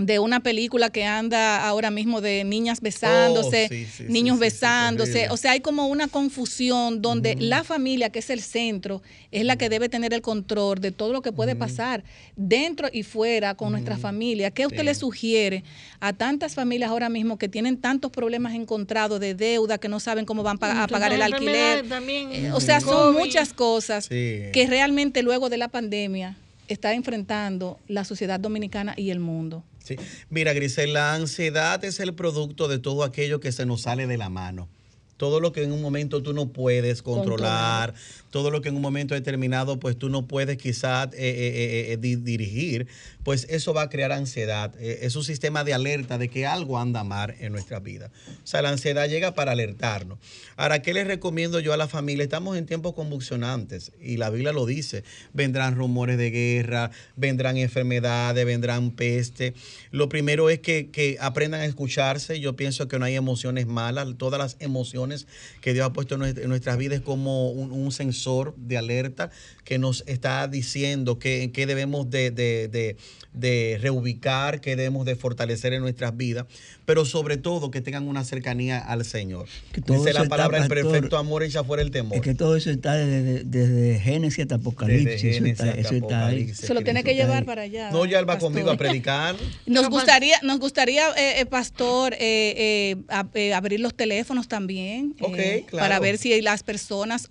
de una película que anda ahora mismo de niñas besándose, Oh, sí, sí, niños sí, sí, sí, besándose, o sea, hay como una confusión donde la familia, que es el centro, es la que debe tener el control de todo lo que puede pasar dentro y fuera con nuestra familia. ¿Qué usted Sí. le sugiere a tantas familias ahora mismo que tienen tantos problemas encontrados de deuda, que no saben cómo van pa- a pagar el alquiler? también, Eh, O sea, son muchas cosas Sí. que realmente luego de la pandemia está enfrentando la sociedad dominicana y el mundo. Sí. Mira, Grisel, la ansiedad es el producto de todo aquello que se nos sale de la mano. Todo lo que en un momento tú no puedes controlar, todo lo que en un momento determinado pues tú no puedes quizás eh, eh, eh, di- dirigir, pues eso va a crear ansiedad. Es un sistema de alerta de que algo anda mal en nuestra vida. O sea, la ansiedad llega para alertarnos. Ahora, ¿qué les recomiendo yo a la familia? Estamos en tiempos convulsionantes y la Biblia lo dice. Vendrán rumores de guerra, vendrán enfermedades, vendrán peste. Lo primero es que, que aprendan a escucharse. Yo pienso que no hay emociones malas. Todas las emociones que Dios ha puesto en nuestra- en nuestras vidas como un sensor de alerta que nos está diciendo que, que debemos de, de- de- de reubicar, que debemos de fortalecer en nuestras vidas, pero sobre todo que tengan una cercanía al Señor. todo Dice la está, palabra, el perfecto amor echa fuera el temor. Es que todo eso está desde, desde Génesis hasta Apocalipsis. Desde eso está, eso ahí. Se lo tiene que llevar ahí. para allá. No, ya él va pastor. conmigo a predicar. [laughs] Nos gustaría, nos gustaría, eh, eh, pastor, eh, eh, a- eh, abrir los teléfonos también claro. para ver si las personas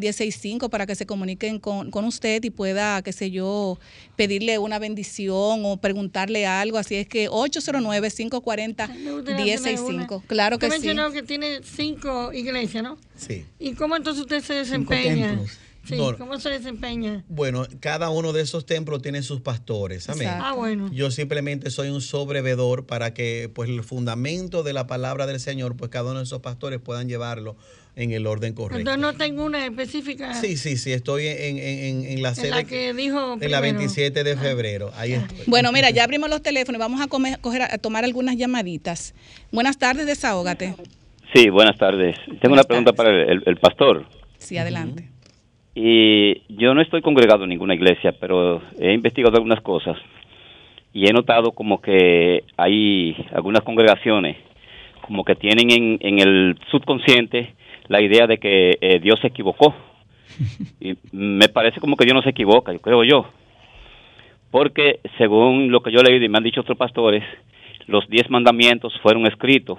809-540-165 para que se comuniquen con, con usted y pueda, qué sé yo, pedirle una bendición o preguntarle algo. Así es que 809-540-165. Claro que Usted sí. mencionó que tiene cinco iglesias, ¿no? Sí. ¿Y cómo entonces usted se desempeña? Sí, No. ¿cómo se desempeña? Bueno, cada uno de esos templos tiene sus pastores. Amén. Exacto. Ah, bueno. Yo simplemente soy un sobrevedor para que pues el fundamento de la palabra del Señor, pues cada uno de esos pastores puedan llevarlo en el orden correcto. Entonces no tengo una específica Sí, sí, sí, estoy en, en- en- en la en sede la que dijo en la primero. 27 de febrero. Ahí estoy. Bueno, mira, ya abrimos los teléfonos. Vamos a, comer- coger, a tomar algunas llamaditas. Buenas tardes, desahógate. Sí, buenas tardes. Tengo una pregunta para el, el- el pastor. Sí, adelante. Y yo no estoy congregado en ninguna iglesia, pero he investigado algunas cosas y he notado como que hay algunas congregaciones como que tienen en, en el subconsciente la idea de que eh, Dios se equivocó. Y me parece como que Dios no se equivoca, yo creo yo. Porque según lo que yo he leído y me han dicho otros pastores, los diez mandamientos fueron escritos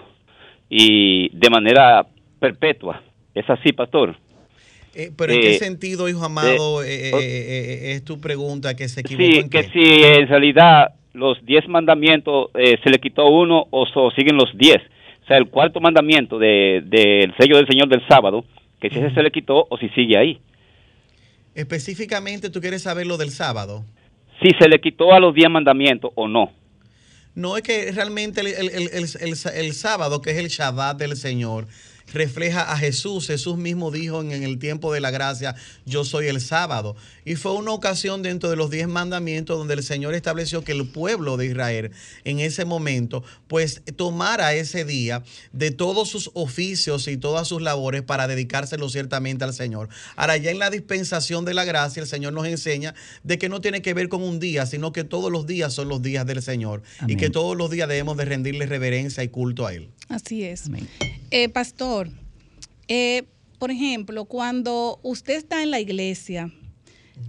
y de manera perpetua. ¿Es así, pastor? Eh, pero ¿en qué Eh, sentido, hijo amado, eh, eh, es tu pregunta que se equivocó Sí, en que si en realidad los diez mandamientos se le quitó uno o so- siguen los diez. O sea, el cuarto mandamiento de- del sello del Señor del sábado, que si ese se le quitó o si sigue ahí. Específicamente, ¿tú quieres saber lo del sábado? Si se le quitó a los diez mandamientos o no. No es que realmente el, el- el- el- el- el sábado, que es el Shabbat del Señor, refleja a Jesús. Jesús mismo dijo en, en el tiempo de la gracia, yo soy el sábado. Y fue una ocasión dentro de los diez mandamientos donde el Señor estableció que el pueblo de Israel en ese momento, pues tomara ese día de todos sus oficios y todas sus labores para dedicárselo ciertamente al Señor. Ahora ya en la dispensación de la gracia, el Señor nos enseña de que no tiene que ver con un día, sino que todos los días son los días del Señor y que todos los días debemos de rendirle reverencia y culto a Él. Así es. Eh, pastor, eh, por ejemplo, cuando usted está en la iglesia,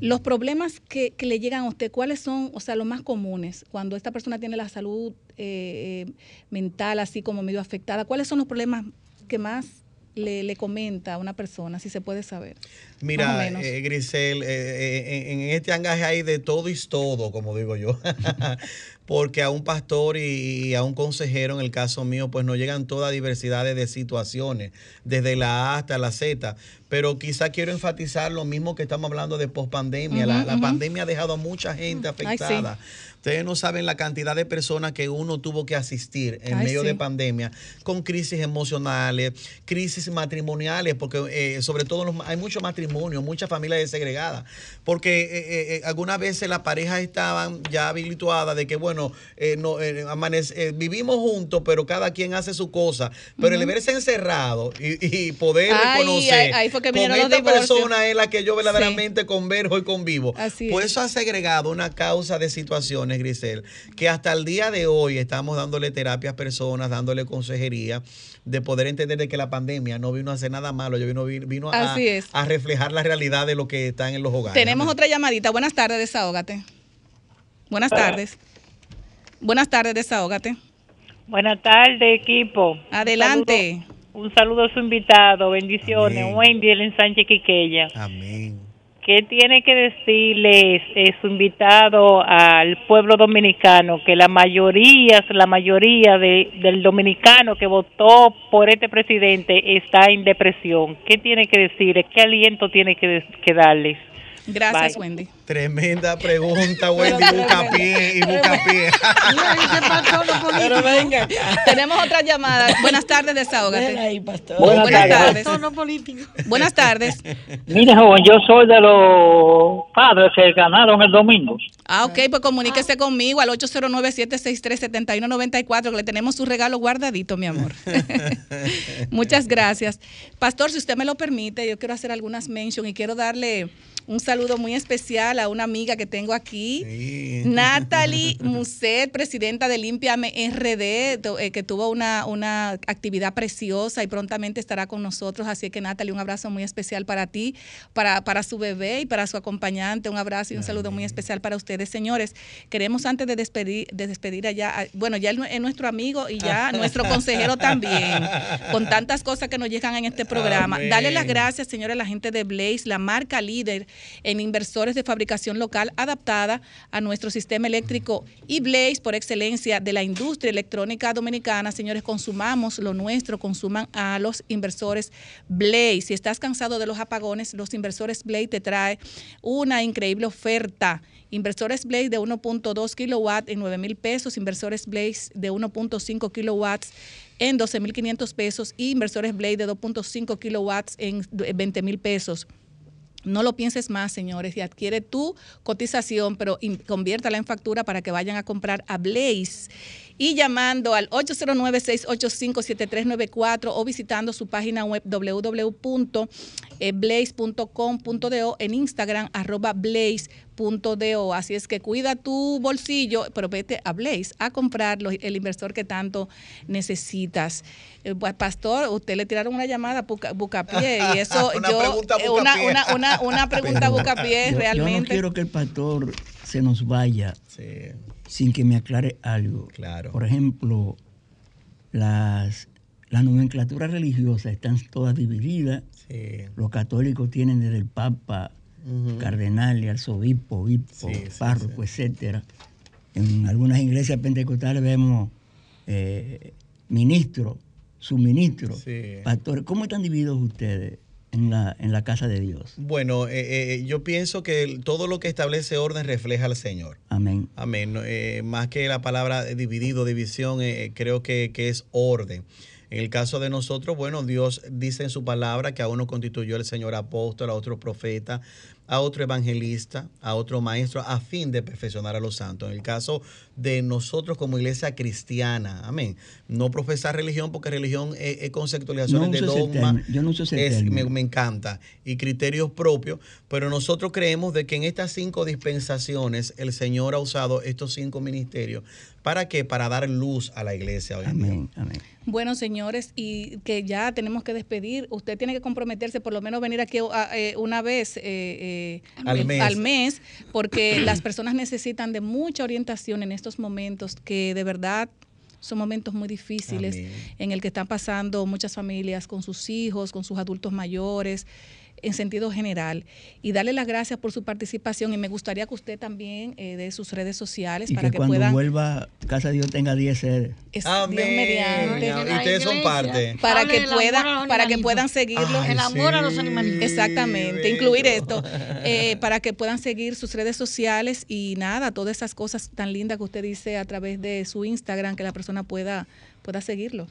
los problemas que, que le llegan a usted, ¿cuáles son, o sea, los más comunes? Cuando esta persona tiene la salud eh, eh, mental así como medio afectada, ¿cuáles son los problemas que más le, le comenta a una persona, si se puede saber? Mira, eh, Grisel, eh, eh, en en este angaje hay de todo y todo, como digo yo. [laughs] Porque a un pastor y, y a un consejero, en el caso mío, pues nos llegan toda diversidad de situaciones, desde la A hasta la Z. Pero quizá quiero enfatizar lo mismo que estamos hablando de pospandemia. la, pandemia ha dejado a mucha gente Ay, sí. Ustedes no saben la cantidad de personas que uno tuvo que asistir en Ay, medio sí. de pandemia, con crisis emocionales, crisis matrimoniales, porque eh, sobre todo los- hay muchos matrimonios, muchas familias desegregadas, porque eh, eh, algunas veces las parejas estaban ya habilitadas de que, bueno, no, amanece- vivimos juntos, pero cada quien hace su cosa, pero el verse encerrado y, y poder Ay, reconocer ahí- ahí fue que con esta persona es la que yo verdaderamente converjo y convivo. Así pues es. eso ha segregado una causa de situaciones, Grisel, que hasta el día de hoy estamos dándole terapia a personas, dándole consejería, de poder entender de que la pandemia no vino a hacer nada malo, yo vino, vino a, reflejar la realidad de lo que está en los hogares. Tenemos otra llamadita. Buenas tardes, desahógate. Buenas tardes. Buenas tardes, desahógate. Buenas tardes, equipo. Adelante. Un saludo, un saludo a su invitado. Bendiciones. Amén. Wendy, el ensanche Quiqueya. Amén. ¿Qué tiene que decirles eh, su invitado al pueblo dominicano? Que la mayoría, la mayoría de, del dominicano que votó por este presidente está en depresión. ¿Qué tiene que decirles? ¿Qué aliento tiene que, que darles? Gracias, Bye. Wendy. Tremenda [laughs] pregunta, Wendy, busca pie y busca [laughs] pie. Pero venga. Tenemos otra llamada. Buenas tardes, desahógate. ahí, pastor. Buenas, Buenas tardes. tardes. No político. Buenas tardes. Mire, joven, yo soy de los padres que ganaron el domingo. Ah, ok, pues comuníquese conmigo al 809-763-7194, que le tenemos su regalo guardadito, mi amor. [laughs] Muchas gracias. Pastor, si usted me lo permite, yo quiero hacer algunas mentions y quiero darle un saludo muy especial a una amiga que tengo aquí, Natalie [laughs] Muset, presidenta de Limpiame RD, eh, que tuvo una, una actividad preciosa y prontamente estará con nosotros. Así que, Natalie, un abrazo muy especial para ti, para, para su bebé y para su acompañante. Un abrazo y un saludo muy especial para ustedes, señores. Queremos antes de despedir, de despedir allá, bueno, ya es nuestro amigo y ya [laughs] nuestro consejero también, con tantas cosas que nos llegan en este programa. Amén. Dale las gracias, señores, a la gente de Blaze, la marca líder en inversores de fabricación local adaptada a nuestro sistema eléctrico y Blaze por excelencia de la industria electrónica dominicana. Señores, consumamos lo nuestro, consuman a los inversores Blaze. Si estás cansado de los apagones, los inversores Blaze te trae una increíble oferta. Inversores Blaze de 1.2 kilowatts en 9 mil pesos, inversores Blaze de 1.5 kilowatts en 12 mil 500 pesos y inversores Blaze de 2.5 kilowatts en 20 mil pesos. No lo pienses más, señores, y adquiere tu cotización, pero conviértala en factura para que vayan a comprar a Blaze. Y llamando al 809-685-7394 o visitando su página web www.blaze.com.do en Instagram, arroba blaze.do. Así es que cuida tu bolsillo, pero vete a Blaze a comprarlo, el inversor que tanto necesitas. Eh, pues, pastor, usted le tiraron una llamada a Buca- Bucapié y [laughs] eso Una yo pregunta eh, una, Bucapié. una, una, una pregunta Bucapié yo- Yo no realmente. quiero que el pastor se nos vaya sin que me aclare algo. Claro. Por ejemplo, las, las nomenclaturas religiosas están todas divididas. Los católicos tienen desde el Papa, Ujú. cardenal y arzobispo, obispo, Sí, sí, párroco, etcétera. En algunas iglesias pentecostales vemos eh, ministros, suministros, pastores. ¿Cómo están divididos ustedes en la, en la casa de Dios? Bueno, eh, eh, yo pienso que todo lo que establece orden refleja al Señor. Amén. Amén. Eh, más que la palabra dividido, división, creo que, que es orden. En el caso de nosotros, bueno, Dios dice en su palabra que a uno constituyó el Señor apóstol, a otro profeta, a otro evangelista, a otro maestro, a fin de perfeccionar a los santos. En el caso de nosotros como iglesia cristiana, amén. No profesar religión porque religión es, es conceptualizaciones No de dogma. yo no uso ese es- me, me encanta. Y criterios propios. Pero nosotros creemos de que en estas cinco dispensaciones el Señor ha usado estos cinco ministerios. ¿Para qué? Para dar luz a la iglesia hoy en día. Amén. Bueno, señores, y que ya tenemos que despedir. Usted tiene que comprometerse, por lo menos venir aquí ah, eh, una vez eh, eh, Al mes. al mes, porque las personas necesitan de mucha orientación en estos momentos que de verdad son momentos muy difíciles en el que están pasando muchas familias con sus hijos, con sus adultos mayores en sentido general y darle las gracias por su participación y me gustaría que usted también eh, dé sus redes sociales Y para que, que, cuando puedan vuelva Casa de Dios tenga 10 sedes. es- Amén. Mediante. Y ustedes son parte. para Hable que puedan para que puedan seguirlo Ay, El amor a los animalitos. exactamente incluir esto eh, para que puedan seguir sus redes sociales y nada todas esas cosas tan lindas que usted dice a través de su Instagram que la persona pueda pueda seguirlo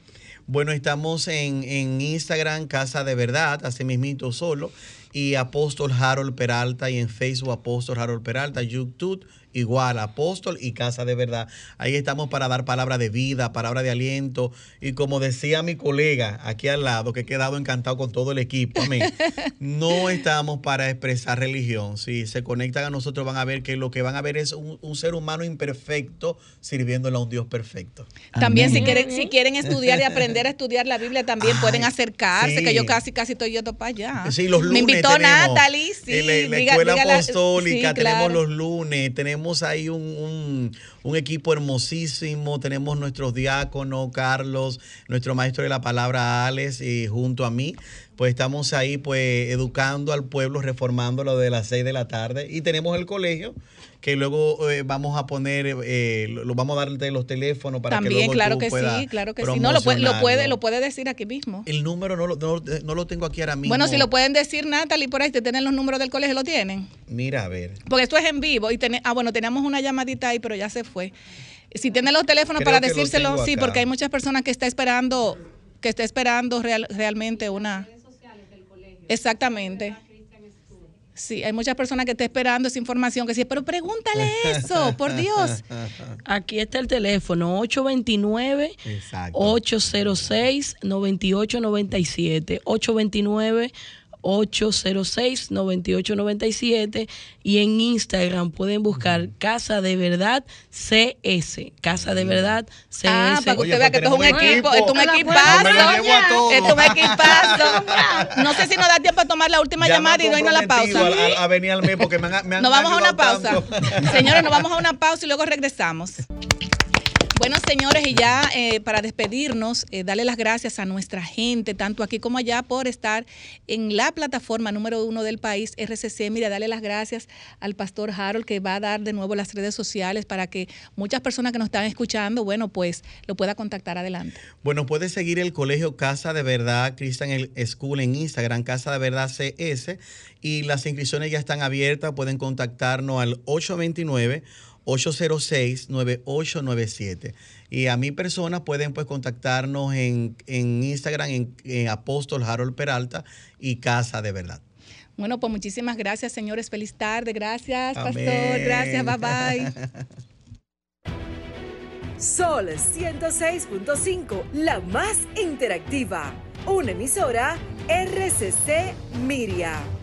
Bueno, estamos en, en Instagram, Casa de Verdad, así mismito solo, y Apóstol Harold Peralta, y en Facebook Apóstol Harold Peralta, YouTube igual, Apóstol y Casa de Verdad. Ahí estamos para dar palabra de vida, palabra de aliento, y como decía mi colega aquí al lado, que he quedado encantado con todo el equipo, amén, [laughs] no estamos para expresar religión. Si se conectan a nosotros van a ver que lo que van a ver es un, un ser humano imperfecto sirviéndole a un Dios perfecto. También si quieren, si quieren estudiar y aprender a estudiar la Biblia, también pueden acercarse, sí. que yo casi casi estoy yendo para allá. Sí, los lunes Me invitó tenemos, Natalie, sí. en la, la diga- escuela dígala- apostólica sí, tenemos claro. los lunes, tenemos ahí un, equipo hermosísimo, tenemos nuestros diáconos, Carlos, nuestro maestro de la palabra, Alex, y junto a mí, pues estamos ahí pues educando al pueblo, reformándolo de las 6 de la tarde, y tenemos el colegio que luego eh, vamos a poner, eh, lo, lo vamos a darte los teléfonos para que También, luego claro tú que puedas sí, claro que sí. No, lo puede, lo puede, lo puede decir aquí mismo. El número no lo, no, no lo tengo aquí ahora mismo. Bueno, si lo pueden decir Natalie por ahí, te tienen los números del colegio, lo tienen. Mira, a ver. Porque esto es en vivo y tene- ah bueno, teníamos una llamadita ahí, pero ya se fue. Si tienen los teléfonos Creo para que lo decírselo, sí, acá. porque hay muchas personas que está esperando que está esperando real- realmente una Exactamente. Sí, hay muchas personas que están esperando esa información, que sí, pero pregúntale eso, por Dios. [laughs] Aquí está el teléfono, 829-806-9897, 806-9897 y en Instagram pueden buscar Casa de Verdad CS. Casa de Verdad CS. Ah, para que usted vea que esto es un equipo, esto es un equipazo. Esto es un equipazo. [laughs] No sé si nos da tiempo a tomar la última llamada y doy la pausa. A, venir al mes porque me han, me han Nos vamos a una pausa. Señores, nos vamos a [laughs] una pausa y luego regresamos. Bueno, señores, y ya eh, para despedirnos, eh, darle las gracias a nuestra gente, tanto aquí como allá, por estar en la plataforma número uno del país, RCC. Mira, darle las gracias al pastor Harold, que va a dar de nuevo las redes sociales para que muchas personas que nos están escuchando, bueno, pues lo pueda contactar adelante. Bueno, puedes seguir el colegio Casa de Verdad Christian School en Instagram, Casa de Verdad CS, y las inscripciones ya están abiertas. Pueden contactarnos al 829 806-9897. Y a mi persona pueden pues contactarnos en, en Instagram en, en Apóstol Harold Peralta y Casa de Verdad. Bueno, pues muchísimas gracias, señores. Feliz tarde. Gracias, pastor. Amén. Gracias. Bye bye. [laughs] Sol 106.5, la más interactiva. Una emisora RCC Miria.